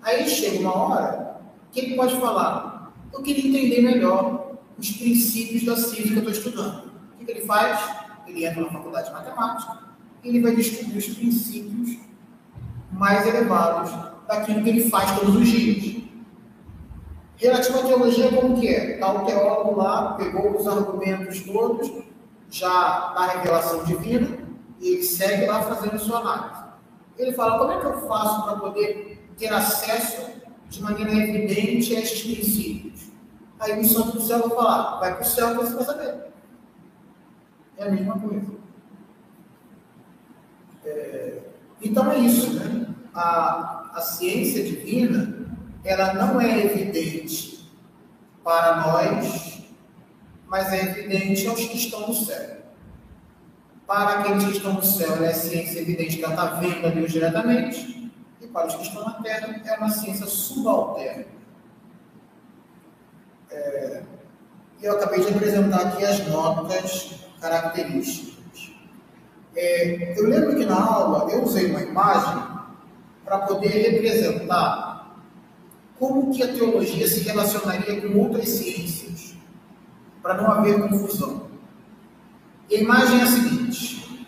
Speaker 1: Aí chega uma hora que ele pode falar: Eu queria entender melhor os princípios da ciência que eu estou estudando. O que ele faz? Ele entra na faculdade de matemática e ele vai descobrir os princípios mais elevados daquilo que ele faz todos os dias. Relativo à teologia, como que é? Está o teólogo lá, pegou os argumentos todos, já da revelação divina, e ele segue lá fazendo sua análise. Ele fala, como é que eu faço para poder ter acesso de maneira evidente a estes princípios? Aí o santo do céu vai falar, vai para o céu que você vai saber. É a mesma coisa. É, então é isso, né? A, a ciência divina ela não é evidente para nós, mas é evidente aos que estão no céu. Para aqueles que estão no céu, ela é ciência evidente que ela está vendo a Deus diretamente, e para os que estão na terra, é uma ciência subalterna. É, eu acabei de apresentar aqui as notas características. É, eu lembro que na aula eu usei uma imagem para poder representar como que a teologia se relacionaria com outras ciências, para não haver confusão. E a imagem é a seguinte: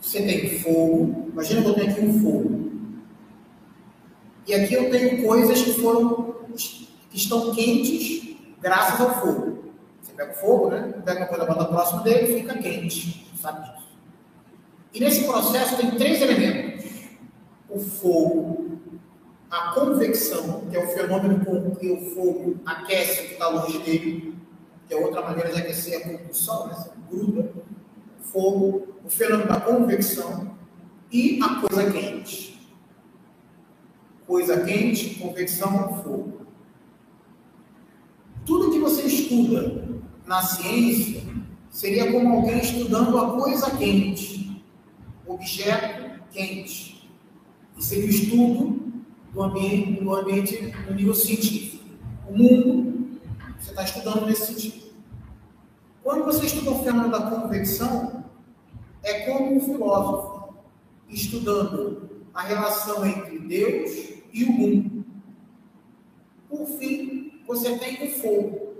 Speaker 1: você tem fogo, imagina que eu tenho aqui um fogo. E aqui eu tenho coisas que foram que estão quentes graças ao fogo. Você pega o fogo, né? Pega uma coisa, bota próximo dele fica quente. Sabe disso? E nesse processo tem três elementos: o fogo, a convecção, que é o fenômeno com que o fogo aquece o longe dele, que é outra maneira de aquecer a combustão, né? Gruda fogo, o fenômeno da convecção e a coisa quente. Coisa quente, convecção, fogo. Tudo que você estuda na ciência seria como alguém estudando a coisa quente, objeto quente. Seria o estudo no ambiente, no ambiente no nível científico. O mundo, você está estudando nesse sentido. Quando você estuda o fenômeno da convecção, é como um filósofo estudando a relação entre Deus e o mundo. Por fim, você tem o fogo.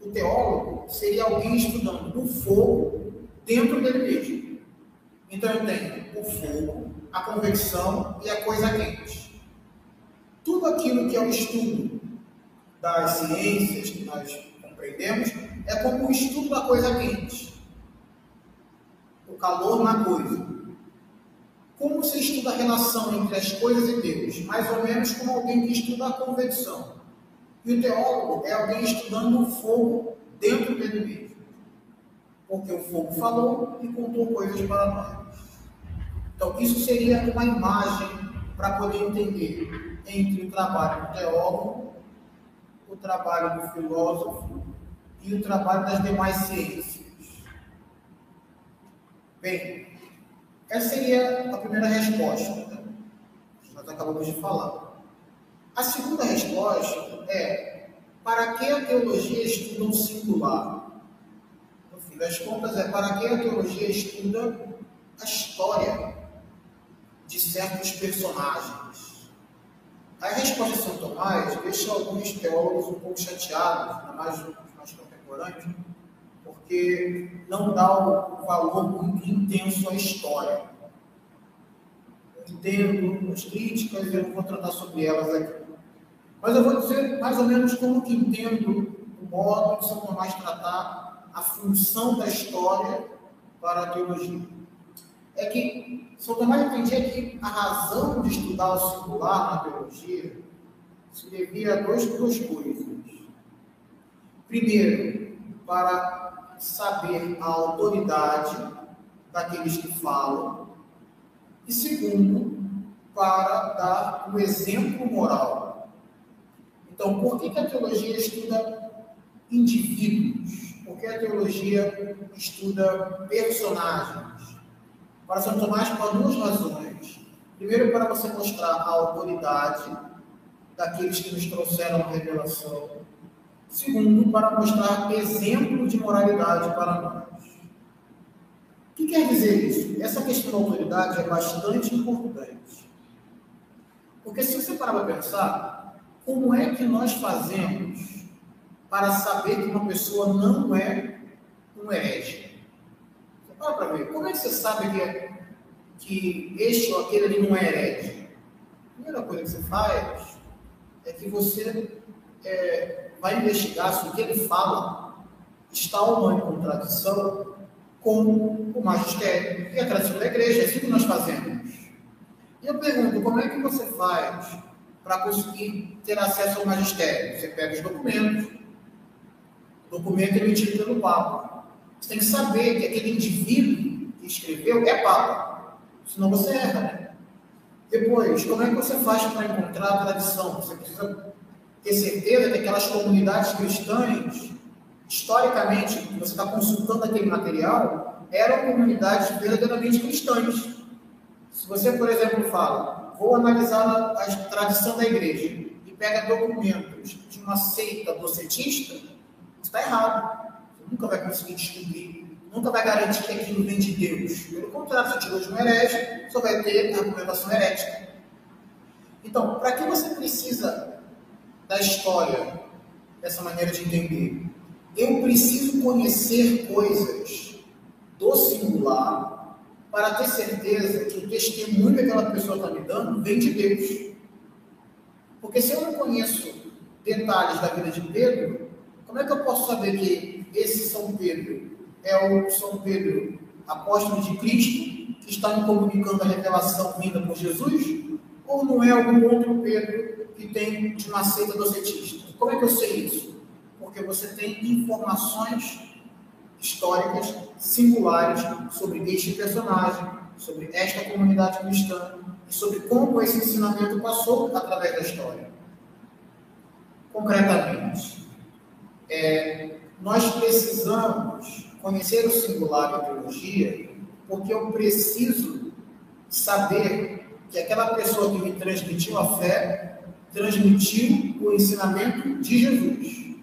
Speaker 1: O teólogo seria alguém estudando o fogo dentro dele mesmo. Então eu tenho o fogo, a convecção e a coisa quente tudo aquilo que é o estudo das ciências que nós compreendemos é como o estudo da coisa quente. O calor na coisa. Como você estuda a relação entre as coisas e Deus? Mais ou menos como alguém que estuda a convecção. E o teólogo é alguém estudando o fogo dentro dele mesmo. Porque o fogo falou e contou coisas para nós. Então, isso seria uma imagem para poder entender entre o trabalho do teólogo, o trabalho do filósofo e o trabalho das demais ciências. Bem, essa seria a primeira resposta, que nós acabamos de falar. A segunda resposta é: para que a teologia estuda um singular? No fim das contas, é para que a teologia estuda a história de certos personagens a resposta de São Tomás deixa alguns teólogos um pouco chateados, ainda mais os mais contemporâneos, porque não dá um valor muito intenso à história. Eu entendo as críticas, eu não vou tratar sobre elas aqui. Mas eu vou dizer mais ou menos como que entendo o modo de São Tomás tratar a função da história para a teologia é que São Tomás entendia que a razão de estudar o singular na teologia se devia a dois, duas coisas. Primeiro, para saber a autoridade daqueles que falam. E segundo, para dar um exemplo moral. Então, por que, que a teologia estuda indivíduos? Por que a teologia estuda personagens? Para São Tomás por duas razões. Primeiro, para você mostrar a autoridade daqueles que nos trouxeram a revelação. Segundo, para mostrar exemplo de moralidade para nós. O que quer dizer isso? Essa questão da autoridade é bastante importante. Porque se você parar para pensar, como é que nós fazemos para saber que uma pessoa não é um herege? Você para ver. Como é que você sabe que, é, que este ou aquele ali não é herege? A primeira coisa que você faz é que você é, vai investigar se o que ele fala está ou não em contradição com o magistério e a tradição da igreja. É assim que nós fazemos. E eu pergunto, como é que você faz para conseguir ter acesso ao magistério? Você pega os documentos, o documento emitido pelo Papa. Você tem que saber que aquele indivíduo que escreveu é Papa, senão você erra. Né? Depois, como é que você faz para encontrar a tradição? Você precisa ter certeza que aquelas comunidades cristãs, historicamente, que você está consultando aquele material, eram comunidades verdadeiramente cristãs. Se você, por exemplo, fala, vou analisar a, tradição da igreja e pega documentos de uma seita docetista, está errado. Nunca vai conseguir descobrir, nunca vai garantir que aquilo vem de Deus. Pelo contrário, se tiver de um herege, só vai ter argumentação herética. Então, para que você precisa da história, dessa maneira de entender? Eu preciso conhecer coisas do singular para ter certeza que o testemunho que aquela pessoa está me dando vem de Deus. Porque se eu não conheço detalhes da vida de Pedro, como é que eu posso saber que esse São Pedro é o São Pedro, apóstolo de Cristo, que está me comunicando a revelação vinda por Jesus? Ou não é algum outro Pedro que tem de uma seita docetista? Como é que eu sei isso? Porque você tem informações históricas singulares sobre este personagem, sobre esta comunidade cristã e sobre como esse ensinamento passou através da história. Concretamente, é, nós precisamos conhecer o singular da teologia porque eu preciso saber que aquela pessoa que me transmitiu a fé transmitiu o ensinamento de Jesus.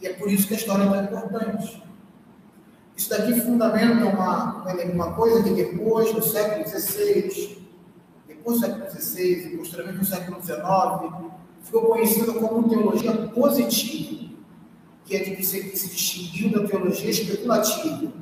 Speaker 1: E é por isso que a história é tão importante. Isso daqui fundamenta uma, uma coisa que depois, no século XVI, depois do século XVI posteriormente no século XIX, ficou conhecida como teologia positiva, que é que se distinguiu da teologia especulativa.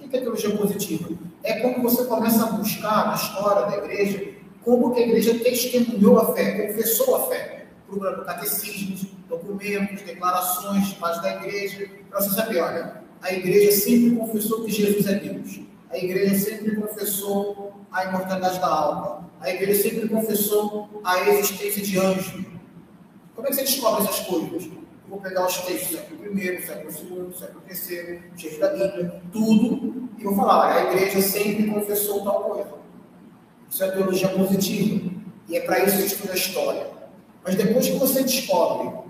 Speaker 1: O que é teologia positiva? É quando você começa a buscar na história da igreja como que a igreja testemunhou a fé, confessou a fé, procurando catecismos, documentos, declarações de parte da igreja, para você saber, olha, a igreja sempre confessou que Jesus é Deus. A igreja sempre confessou a imortalidade da alma. A igreja sempre confessou a existência de anjos. Como é que você descobre essas coisas? Vou pegar os textos do século I, século II, século III, cheios da Bíblia, tudo, e vou falar, a igreja sempre confessou tal coisa. Isso é teologia positiva. E é para isso que estuda a história. Mas depois que você descobre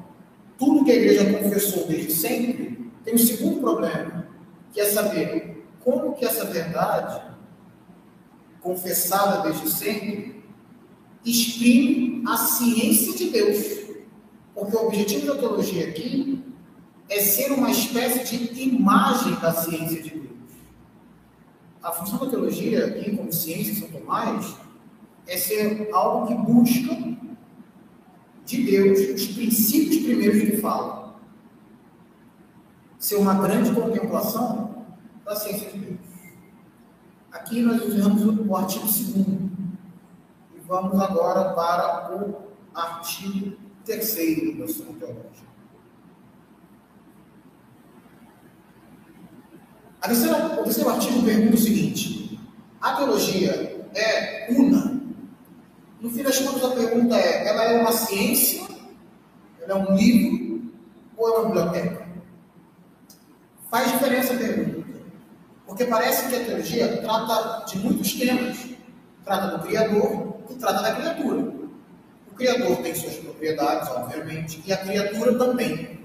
Speaker 1: tudo que a igreja confessou desde sempre, tem um segundo problema, que é saber como que essa verdade, confessada desde sempre, exprime a ciência de Deus. Porque o objetivo da teologia aqui é ser uma espécie de imagem da ciência de Deus. A função da teologia aqui, como ciência São Tomás, é ser algo que busca de Deus os princípios primeiros que fala ser uma grande contemplação da ciência de Deus. Aqui nós usamos o artigo 2 e vamos agora para o artigo 3 da Sua Teológica. A terceira, o terceiro artigo pergunta o seguinte: a teologia é una? No fim das contas, a pergunta é: ela é uma ciência? Ela é um livro? Ou é uma biblioteca? Faz diferença a pergunta. Porque parece que a teologia trata de muitos temas. Trata do Criador e trata da criatura. Criador tem suas propriedades, obviamente, e a criatura também.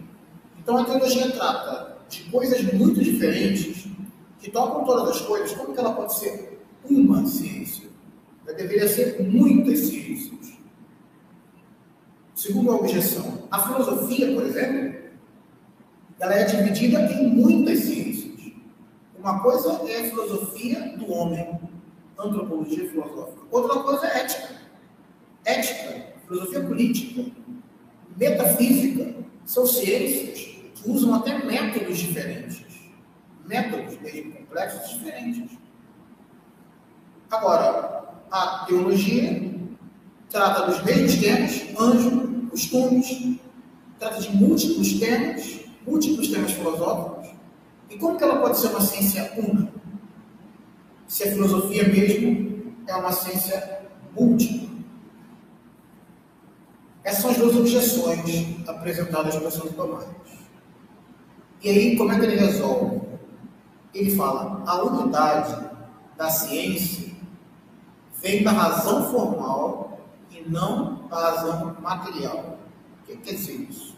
Speaker 1: Então a teologia trata de coisas muito diferentes que tocam todas as coisas. Como que ela pode ser uma ciência? Ela deveria ser muitas ciências. Segunda objeção, a filosofia, por exemplo, ela é dividida em muitas ciências. Uma coisa é a filosofia do homem, antropologia filosófica. Outra coisa é ética. Ética, filosofia política, metafísica, são ciências que usam até métodos diferentes. Métodos mesmo complexos diferentes. Agora, a teologia trata dos mesmos temas, anjo, costumes, trata de múltiplos temas, múltiplos temas filosóficos. E como que ela pode ser uma ciência una? Se a filosofia mesmo é uma ciência múltipla. Essas são as duas objeções apresentadas por São Tomás. E aí, como é que ele resolve? Ele fala: a unidade da ciência vem da razão formal e não da razão material. O que quer dizer isso?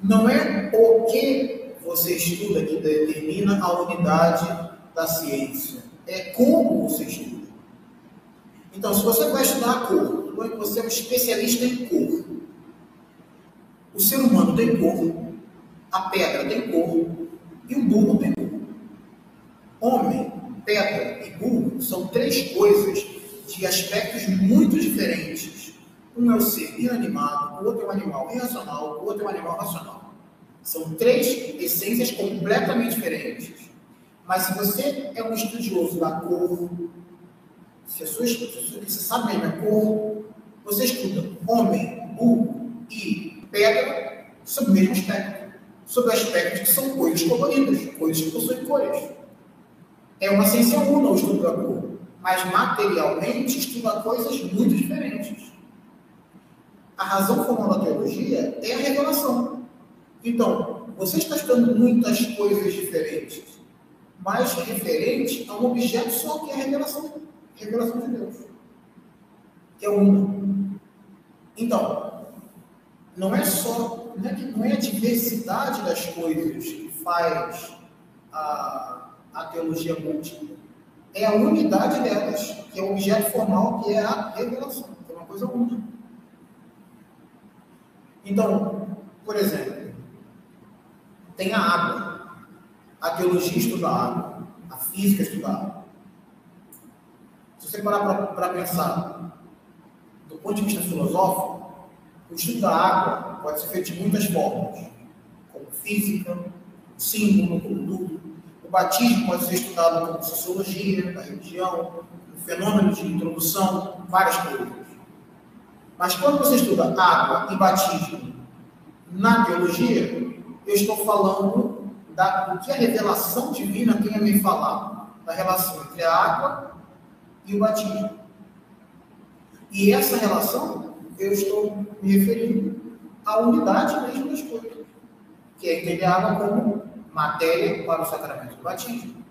Speaker 1: Não é o que você estuda que determina a unidade da ciência, é como você estuda. Então, se você vai estudar a cor, você é um especialista em cor. O ser humano tem cor, a pedra tem cor e o burro tem cor. Homem, pedra e burro são três coisas de aspectos muito diferentes. Um é o ser inanimado, o outro é um animal irracional, o outro é um animal racional. São três essências completamente diferentes. Mas se você é um estudioso da cor, se você sabe a cor, você estuda homem, burro e pedra sob o mesmo aspecto. Sob o aspecto que são coisas coloridas, coisas que possuem cores. É uma ciência una o estudo da cor, mas materialmente estuda coisas muito diferentes. A razão formal da teologia é a revelação. Então, você está estudando muitas coisas diferentes, mas referente a um objeto só que é a revelação, a revelação de Deus, é uma. Então, não é só, não é, não é a diversidade das coisas que faz a a teologia múltipla, é a unidade delas, que é o objeto formal, que é a revelação, que é uma coisa única. Então, por exemplo, tem a água. A teologia estuda a água, a física estuda a água. Você parar para pensar do ponto de vista filosófico, o estudo da água pode ser feito de muitas formas, como física, símbolo, como tudo. O batismo pode ser estudado como sociologia da religião, fenômeno de introdução, várias coisas. Mas quando você estuda água e batismo na teologia, eu estou falando da, do que a revelação divina tem a me falar, da relação entre a água e o batismo. E essa relação, eu estou me referindo à unidade mesmo das coisas, que é entender a água como matéria para o sacramento do batismo.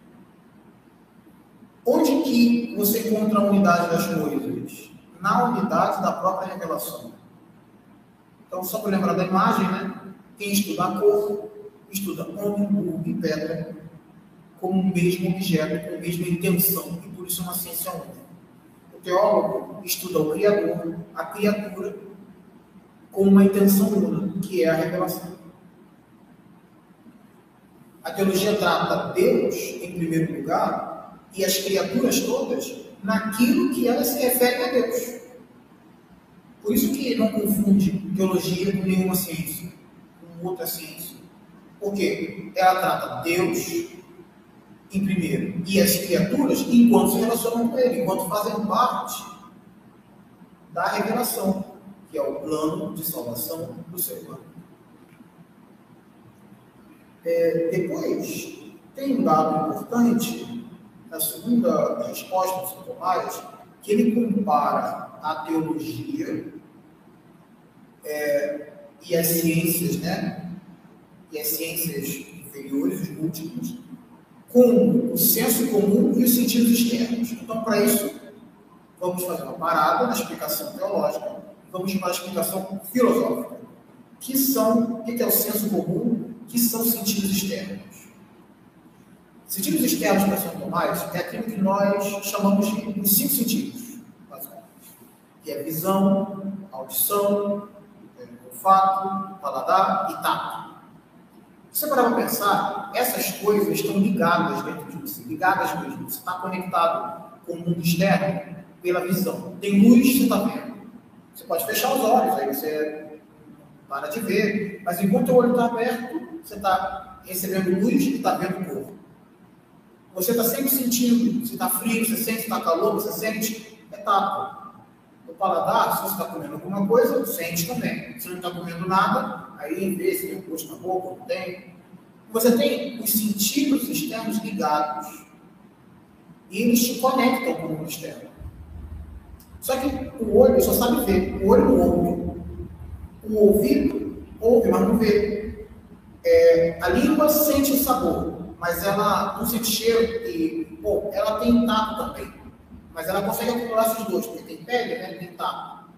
Speaker 1: Onde que você encontra a unidade das coisas? Na unidade da própria revelação. Então, só para lembrar da imagem, né? Quem estuda a cor, estuda homem, burro e pedra como o mesmo objeto, com a mesma intenção, isso é uma ciência única. O teólogo estuda o Criador, a criatura, com uma intenção única, que é a revelação. A teologia trata Deus em primeiro lugar e as criaturas todas naquilo que elas se referem a Deus. Por isso que não confunde teologia com nenhuma ciência, com outra ciência. Porque ela trata Deus em primeiro e as criaturas enquanto se relacionam com Ele, enquanto fazem parte da revelação, que é o plano de salvação do ser humano. É, depois, tem um dado importante, na segunda resposta do São Tomás, que ele compara a teologia é, e as ciências, né? E as ciências inferiores, os múltiplos, com o senso comum e os sentidos externos. Então, para isso, vamos fazer uma parada na explicação teológica, vamos para a explicação filosófica, que são, o que é o senso comum que são sentidos externos. Sentidos externos para São Tomás é aquilo que nós chamamos de cinco sentidos, que é visão, audição, é, olfato, paladar e tato. Você parar para pensar, essas coisas estão ligadas dentro de você, ligadas mesmo. Você está conectado com o mundo externo pela visão. Tem luz, você está vendo. Você pode fechar os olhos, aí você para de ver. Mas enquanto o olho está aberto, você está recebendo luz e está vendo o corpo. Você está sempre sentindo, se está frio, você sente, se está calor, você sente, é tato. O paladar, se você está comendo alguma coisa, sente também. Se não está comendo nada, aí vê se tem gosto na boca, não tem. Você tem os sentidos externos ligados. E eles te conectam com o mundo externo. Só que o olho só sabe ver, o olho ouve. O ouvido ouve, mas não vê. É, a língua sente o sabor, mas ela não sente cheiro e, bom, ela tem tato também. Mas ela consegue acumular esses dois, porque tem pele, né? Tem tato.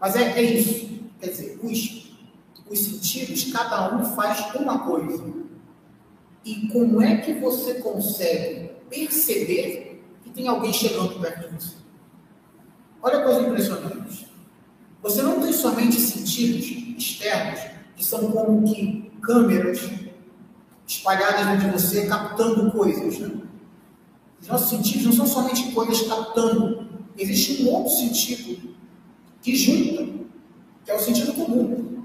Speaker 1: Mas é, é isso. Quer dizer, os, os sentidos, cada um faz uma coisa. E como é que você consegue perceber que tem alguém chegando perto de você? Olha a coisa impressionante. Você não tem somente sentidos externos, que são como que câmeras espalhadas dentro de você, captando coisas. Né? Os nossos sentidos não são somente coisas captando. Existe um outro sentido que junta, que é o sentido comum.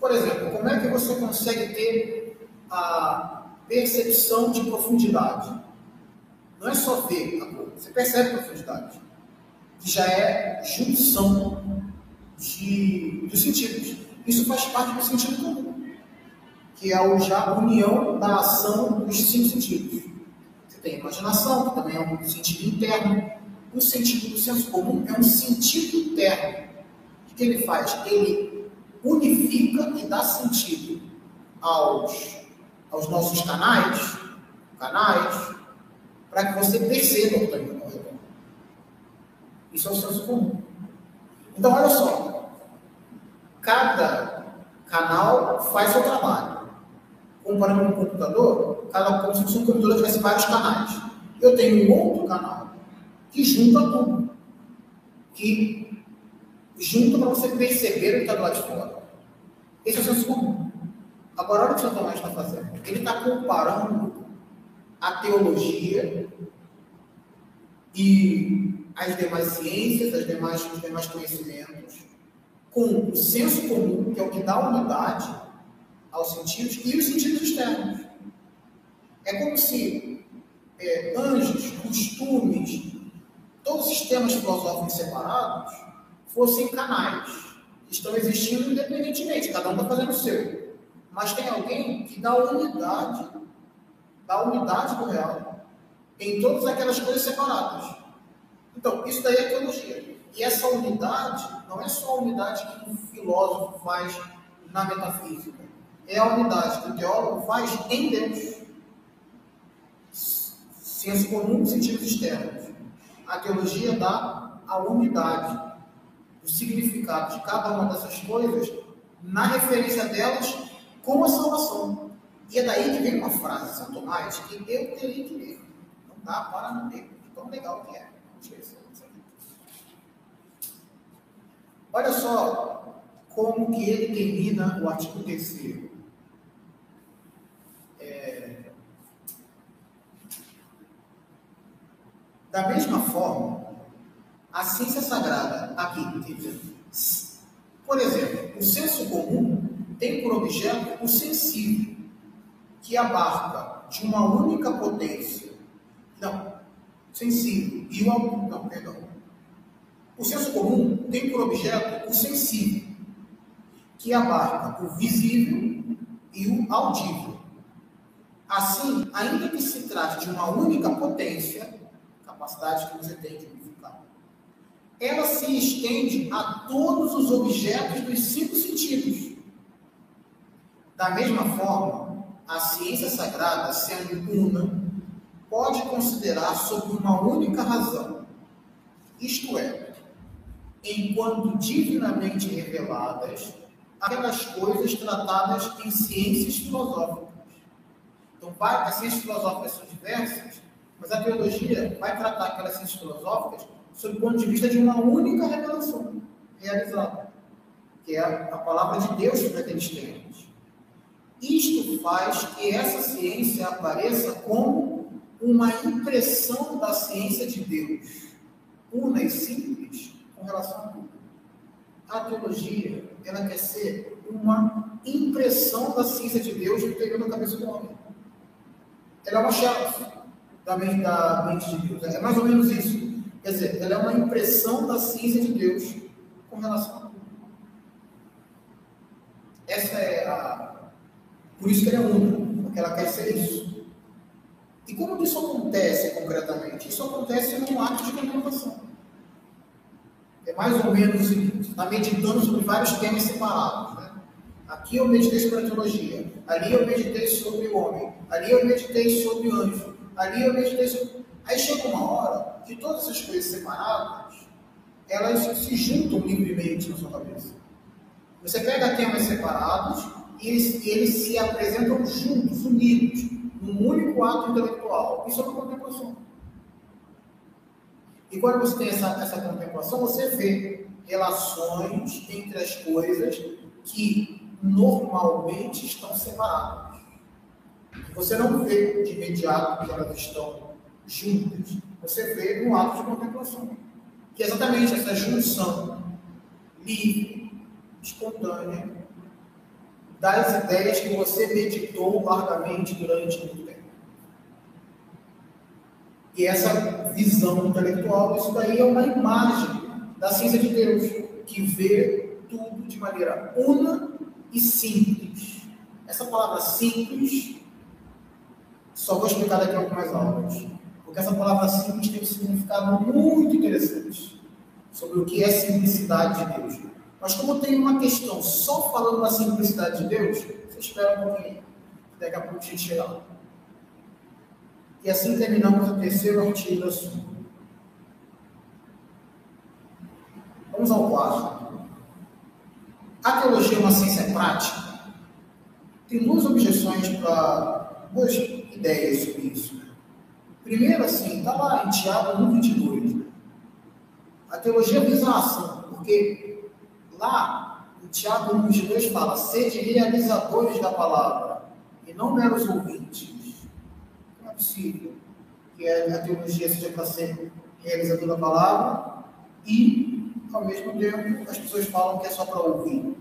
Speaker 1: Por exemplo, como é que você consegue ter a percepção de profundidade? Não é só ver a cor, você percebe profundidade que já é junção de, dos sentidos. Isso faz parte do sentido comum, que é o, já a união da ação dos cinco sentidos. Você tem a imaginação, que também é um sentido interno. O sentido do senso comum é um sentido interno. O que ele faz? Ele unifica e dá sentido aos, aos nossos canais, canais, para que você perceba o que está isso é o senso comum. Então, olha só. Cada canal faz seu trabalho. Comparando com um computador, cada como se um computador tivesse vários canais. Eu tenho um outro canal que junta tudo. Que junta para você perceber o que está do lado de fora. Esse é o senso comum. Agora, olha o que o Santo Tomás está fazendo. Ele está comparando a teologia e as demais ciências, as demais, os demais conhecimentos, com o senso comum, que é o que dá unidade aos sentidos, e os sentidos externos. É como se é, anjos, costumes, todos os sistemas filosóficos separados fossem canais estão existindo independentemente, cada um está fazendo o seu. Mas tem alguém que dá unidade, dá unidade do real em todas aquelas coisas separadas. Então, isso daí é teologia. E essa unidade não é só a unidade que um filósofo faz na metafísica. É a unidade que o teólogo faz em Deus. Senso comum, sentidos externos. A teologia dá a unidade, o significado de cada uma dessas coisas na referência delas com a salvação. E é daí que vem uma frase de São Tomás que eu teria que ler. Não dá para não ler. Tão legal que é. Olha só como que ele termina o artigo 3 é... Da mesma forma, a ciência sagrada, aqui, por exemplo, o senso comum tem por objeto o sensível, que abarca de uma única potência, não, sensível, e o, não, perdão, o senso comum tem por objeto o sensível, que abarca o visível e o audível. Assim, ainda que se trate de uma única potência, capacidade que você tem de ela se estende a todos os objetos dos cinco sentidos. Da mesma forma, a ciência sagrada, sendo una, pode considerar sob uma única razão, isto é, enquanto divinamente reveladas, aquelas coisas tratadas em ciências filosóficas. Então, as ciências filosóficas são diversas, mas a teologia vai tratar aquelas ciências filosóficas sob o ponto de vista de uma única revelação. realizado, que é a, palavra de Deus para aqueles tempos. Isto faz que essa ciência apareça como uma impressão da ciência de Deus, una e simples com relação a tudo. A teologia, ela quer ser uma impressão da ciência de Deus no interior da cabeça do homem. Ela é uma chave da mente de Deus. É mais ou menos isso. Quer dizer, ela é uma impressão da ciência de Deus com relação a tudo. Essa é a. Por isso que ela é única, porque ela quer ser isso. E como isso acontece concretamente? Isso acontece num ato de contemplação. É mais ou menos o está meditando sobre vários temas separados. Né? Aqui eu meditei sobre a teologia, ali eu meditei sobre o homem, ali eu meditei sobre o anjo, ali eu meditei sobre. Aí chega uma hora que todas essas coisas separadas elas se juntam livremente na sua cabeça. Você pega temas separados e eles, eles se apresentam juntos, unidos, num único ato intelectual. Isso é uma contemplação. E quando você tem essa, essa contemplação, você vê relações entre as coisas que normalmente estão separadas. Você não vê de imediato que elas estão juntas. Você vê no ato de contemplação. Que é exatamente essa junção livre, espontânea, das ideias que você meditou largamente durante muito tempo. E essa visão intelectual, isso daí é uma imagem da ciência de Deus, que vê tudo de maneira una e simples. Essa palavra simples, só vou explicar daqui a algumas aulas. Porque essa palavra simples tem um significado muito interessante sobre o que é simplicidade de Deus. Mas como tem uma questão só falando da simplicidade de Deus, você espera um pouquinho. Daqui a pouco a gente chega lá. E assim terminamos o terceiro artigo da sua. Vamos ao quarto. A teologia é uma ciência prática? Tem duas objeções para duas ideias sobre isso. Primeiro, assim, está lá em Tiago 1,22. A teologia visa a ação, porque lá em Tiago 1,22 fala: sede realizadores da palavra, e não meros ouvintes possível que a teologia seja para ser realizadora da palavra e, ao mesmo tempo, as pessoas falam que é só para ouvir.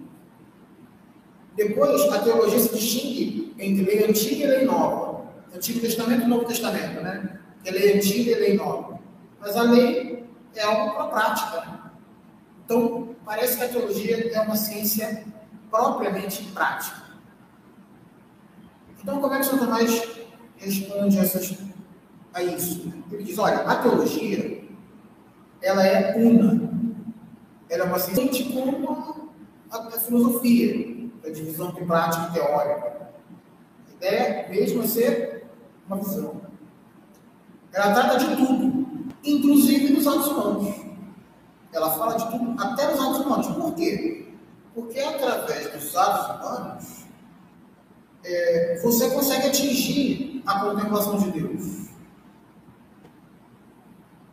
Speaker 1: Depois, a teologia se distingue entre lei antiga e lei nova. Antigo Testamento e Novo Testamento, né? É lei antiga e lei nova. Mas a lei é algo para a prática. Né? Então, parece que a teologia é uma ciência propriamente prática. Então, como é que São Tomás responde essas, a isso. Ele diz, olha, a teologia, ela é una. Ela é uma ciência como a, filosofia, a divisão de prática e teórica. A ideia mesmo é ser uma visão. Ela trata de tudo, inclusive dos atos humanos. Ela fala de tudo, até dos atos humanos. Por quê? Porque através dos atos humanos, é, você consegue atingir a contemplação de Deus.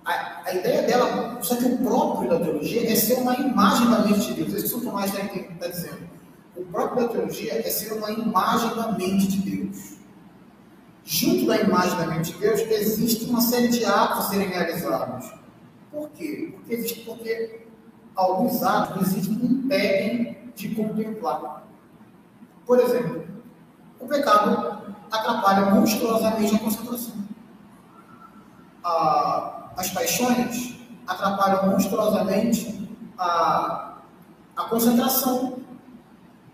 Speaker 1: A, a, ideia dela, só que o próprio da teologia é ser uma imagem da mente de Deus. Isso que São Tomás está tá dizendo. O próprio da teologia é ser uma imagem da mente de Deus. Junto da imagem da mente de Deus, existe uma série de atos a serem realizados. Por quê? Porque existe porque alguns atos existem que impedem de contemplar. Por exemplo, o pecado atrapalha monstruosamente a concentração. as paixões atrapalham monstruosamente a, a concentração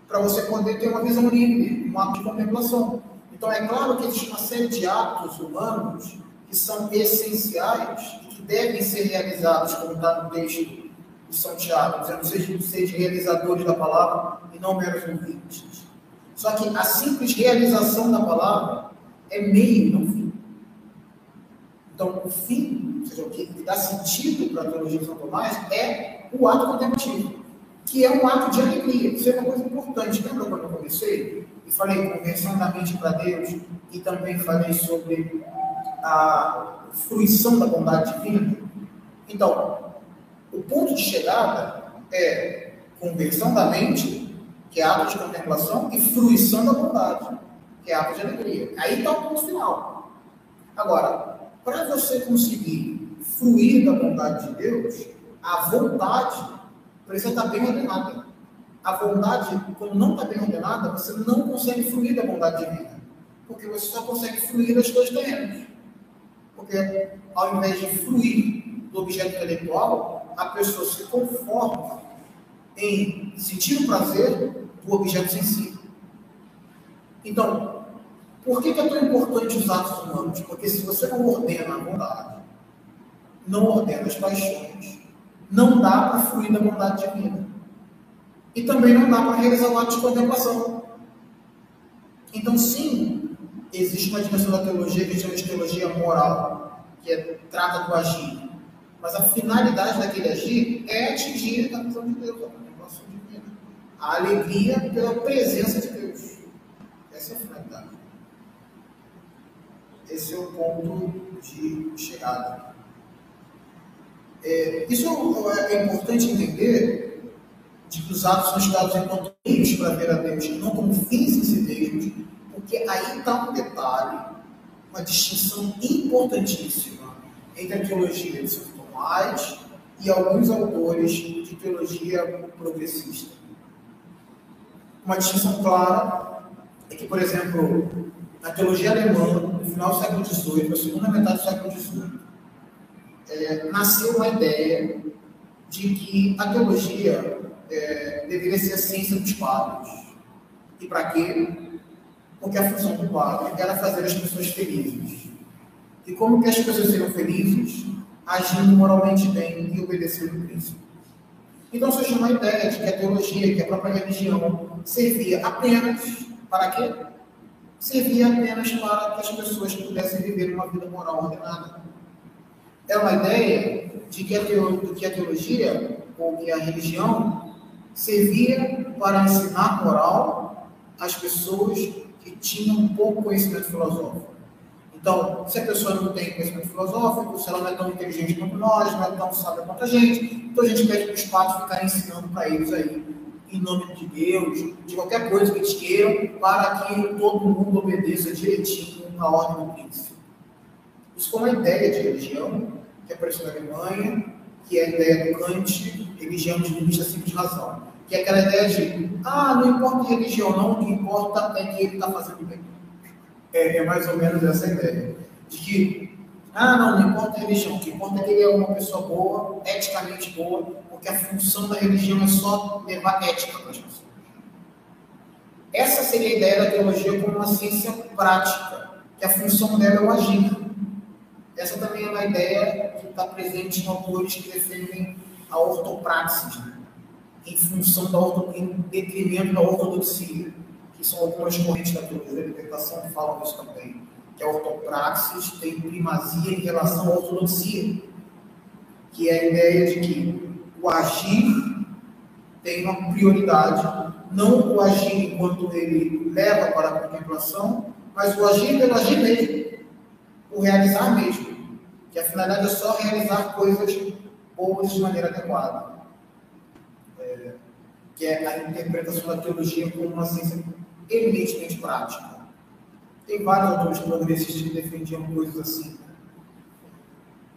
Speaker 1: para você poder ter uma visão livre, um ato de contemplação. Então, é claro que existe uma série de atos humanos que são essenciais e que devem ser realizados, como está no texto de São Tiago, dizendo, sejam, sejam realizadores da palavra e não meros ouvintes. Só que a simples realização da palavra é meio, não fim. Então, o fim, ou seja, o que dá sentido para a teologia de São Tomás é o ato contemplativo, que é um ato de alegria. Isso é uma coisa importante. Lembra quando eu comecei e falei conversão da mente para Deus e também falei sobre a fruição da bondade divina? Então, o ponto de chegada é conversão da mente, que é ato de contemplação, e fruição da bondade, que é ato de alegria. Aí está o ponto final. Agora, para você conseguir fruir da bondade de Deus, a vontade precisa estar bem ordenada. A vontade, quando não está bem ordenada, você não consegue fruir da bondade divina. Porque você só consegue fruir das dois terrenos. Porque ao invés de fluir do objeto intelectual, a pessoa se conforma em sentir o prazer do objeto sensível. Então, por que, que é tão importante os atos humanos? Porque se você não ordena a bondade, não ordena as paixões, não dá para fluir da bondade divina. E também não dá para realizar o ato de contemplação. Então, sim, existe uma dimensão da teologia que chama de teologia moral, que é, trata do agir. Mas a finalidade daquele agir é atingir a visão de Deus, a. A alegria pela presença de Deus. Essa é a finalidade. Esse é o ponto de chegada. É, isso é importante entender de que os atos são estados enquanto meios para ver a Deus, não como fins em si mesmos, porque aí está um detalhe, uma distinção importantíssima entre a teologia de São Tomás e alguns autores de teologia progressista. Uma distinção clara é que, por exemplo, na teologia alemã, no final do século XVIII, na segunda metade do século XVIII, é, nasceu uma ideia de que a teologia é, deveria ser a ciência dos padres. E para quê? Porque a função do padre era fazer as pessoas felizes. E como que as pessoas seriam felizes? Agindo moralmente bem e obedecendo o príncipe. Então surgiu uma ideia de que a teologia, que a própria religião, servia apenas para quê? Servia apenas para que as pessoas pudessem viver uma vida moral ordenada é uma ideia de que a teologia ou que a religião servia para ensinar moral às pessoas que tinham pouco conhecimento filosófico. Então, se a pessoa não tem conhecimento filosófico, se ela não é tão inteligente quanto nós, não é tão sábia quanto a gente, então a gente pede para os padres ficarem ensinando para eles aí, em nome de Deus, de qualquer coisa que eles queiram, para que todo mundo obedeça direitinho a ordem do príncipe. Isso foi uma ideia de religião que apareceu na Alemanha, que é a ideia do Kant, religião de vista simples de razão. Que é aquela ideia de, ah, não importa a religião não, o que importa é que ele está fazendo bem. É, é, mais ou menos essa ideia. De que, ah, não, não importa a religião, o que importa é que ele é uma pessoa boa, eticamente boa, porque a função da religião é só levar ética para as pessoas. Essa seria a ideia da teologia como uma ciência prática, que a função dela é o agir. Essa também é uma ideia que está presente em autores que defendem a ortopraxis, né? em função da orto, em detrimento da ortodoxia, que são algumas correntes da teologia da libertação que falam isso também, que a ortopraxis tem primazia em relação à ortodoxia, que é a ideia de que o agir tem uma prioridade, não o agir enquanto ele leva para a contemplação, mas o agir pelo agir mesmo o realizar mesmo. Que a finalidade é só realizar coisas boas de maneira adequada. É, que é a interpretação da teologia como uma ciência eminentemente prática. Tem vários autores progressistas que defendiam coisas assim.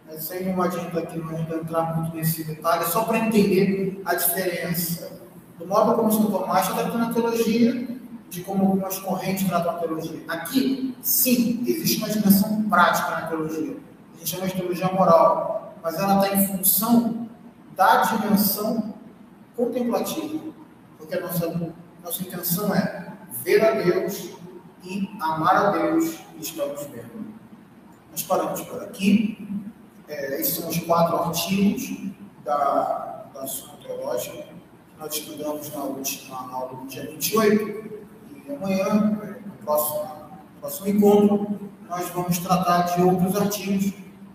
Speaker 1: Mas isso aí não adianta aqui não entrar muito nesse detalhe, só para entender a diferença do modo como São Tomás está tratando a teologia de como algumas correntes tratam a teologia. Aqui, sim, existe uma dimensão prática na teologia. A gente chama de teologia moral, mas ela está em função da dimensão contemplativa. Porque a nossa, nossa intenção é ver a Deus e amar a Deus e estamos vendo. Nós paramos por aqui. É, esses são os quatro artigos da, da Suma Teológica que nós estudamos na última aula do dia 28 amanhã, no próximo, próximo encontro, nós vamos tratar de outros artigos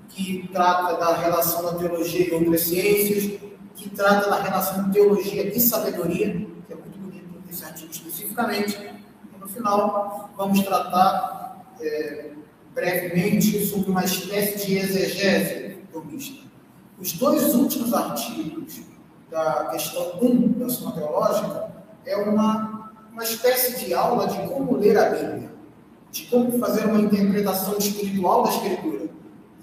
Speaker 1: que trata da relação da teologia e outras ciências, que trata da relação de teologia e sabedoria, que é muito bonito esse artigo especificamente. E no final, vamos tratar é, brevemente sobre uma espécie de exegese domista. Os dois últimos artigos da questão 1 da Suma Teológica é uma, uma espécie de aula de como ler a Bíblia, de como fazer uma interpretação espiritual da Escritura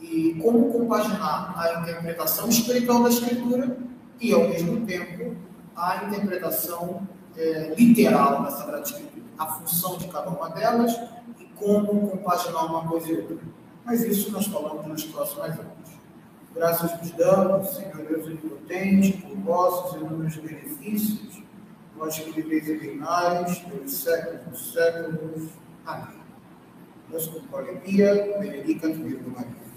Speaker 1: e como compaginar a interpretação espiritual da Escritura e, ao mesmo tempo, a interpretação é, literal da Sagrada Escritura, a função de cada uma delas e como compaginar uma coisa e outra. Mas isso nós falamos nas próximas aulas. Graças vos damos, Senhor Deus onipotente, por vossos inúmeros benefícios, vós que viveis e reinais pelos séculos dos séculos. Amém. Deus com alegria, benedica Virgo Maria.